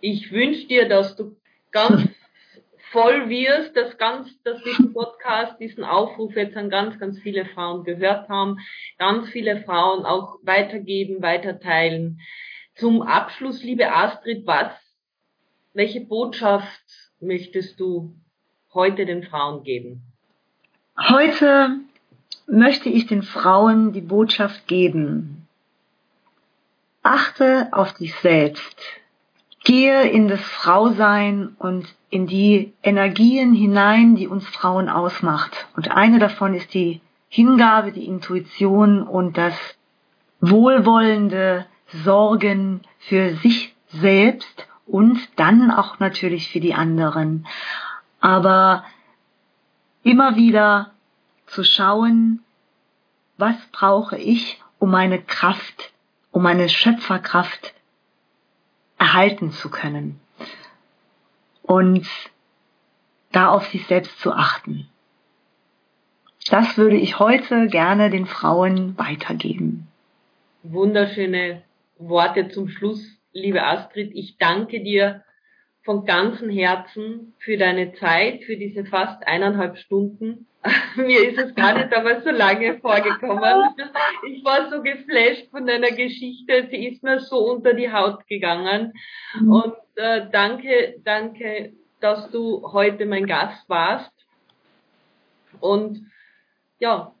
Ich wünsche dir, dass du ganz voll wirst, dass ganz, dass diesen Podcast, diesen Aufruf jetzt an ganz, ganz viele Frauen gehört haben, ganz viele Frauen auch weitergeben, weiterteilen. Zum Abschluss, liebe Astrid, was, welche Botschaft möchtest du heute den Frauen geben? Heute möchte ich den Frauen die Botschaft geben. Achte auf dich selbst. Gehe in das Frausein und in die Energien hinein, die uns Frauen ausmacht. Und eine davon ist die Hingabe, die Intuition und das wohlwollende Sorgen für sich selbst und dann auch natürlich für die anderen. Aber immer wieder zu schauen, was brauche ich, um meine Kraft, um meine Schöpferkraft erhalten zu können. Und da auf sich selbst zu achten. Das würde ich heute gerne den Frauen weitergeben. Wunderschöne Worte zum Schluss, liebe Astrid. Ich danke dir von ganzem Herzen für deine Zeit, für diese fast eineinhalb Stunden. Mir ist es gar nicht aber so lange vorgekommen. Ich war so geflasht von deiner Geschichte. Sie ist mir so unter die Haut gegangen. Mhm. Und äh, danke, danke, dass du heute mein Gast warst. Und ja,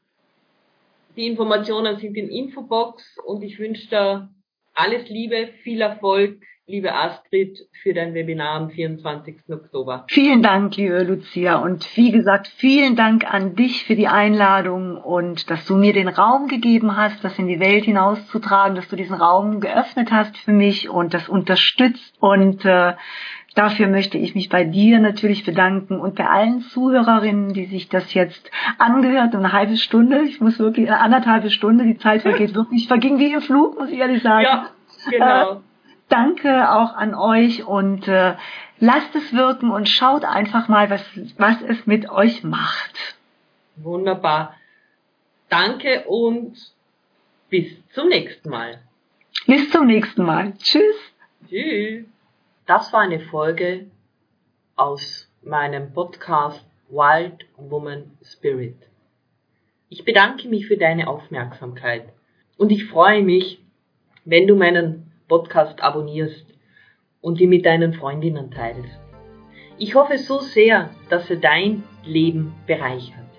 die Informationen sind in Infobox und ich wünsche dir alles Liebe, viel Erfolg liebe Astrid, für dein Webinar am 24. Oktober. Vielen Dank, liebe Lucia. Und wie gesagt, vielen Dank an dich für die Einladung und dass du mir den Raum gegeben hast, das in die Welt hinauszutragen, dass du diesen Raum geöffnet hast für mich und das unterstützt. Und äh, Dafür möchte ich mich bei dir natürlich bedanken und bei allen Zuhörerinnen, die sich das jetzt angehört, eine halbe Stunde, ich muss wirklich eine anderthalbe Stunde, die Zeit vergeht wirklich, verging wie im Flug, muss ich ehrlich sagen. Ja, genau. Äh, danke auch an euch und äh, lasst es wirken und schaut einfach mal, was, was es mit euch macht. Wunderbar. Danke und bis zum nächsten Mal. Bis zum nächsten Mal. Tschüss. Tschüss. Das war eine Folge aus meinem Podcast Wild Woman Spirit. Ich bedanke mich für deine Aufmerksamkeit und ich freue mich, wenn du meinen Podcast abonnierst und ihn mit deinen Freundinnen teilst. Ich hoffe so sehr, dass er dein Leben bereichert.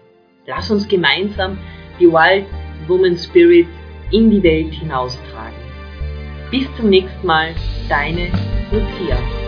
Lass uns gemeinsam die Wild Woman Spirit in die Welt hinaustragen. Bis zum nächsten Mal, deine Lucia.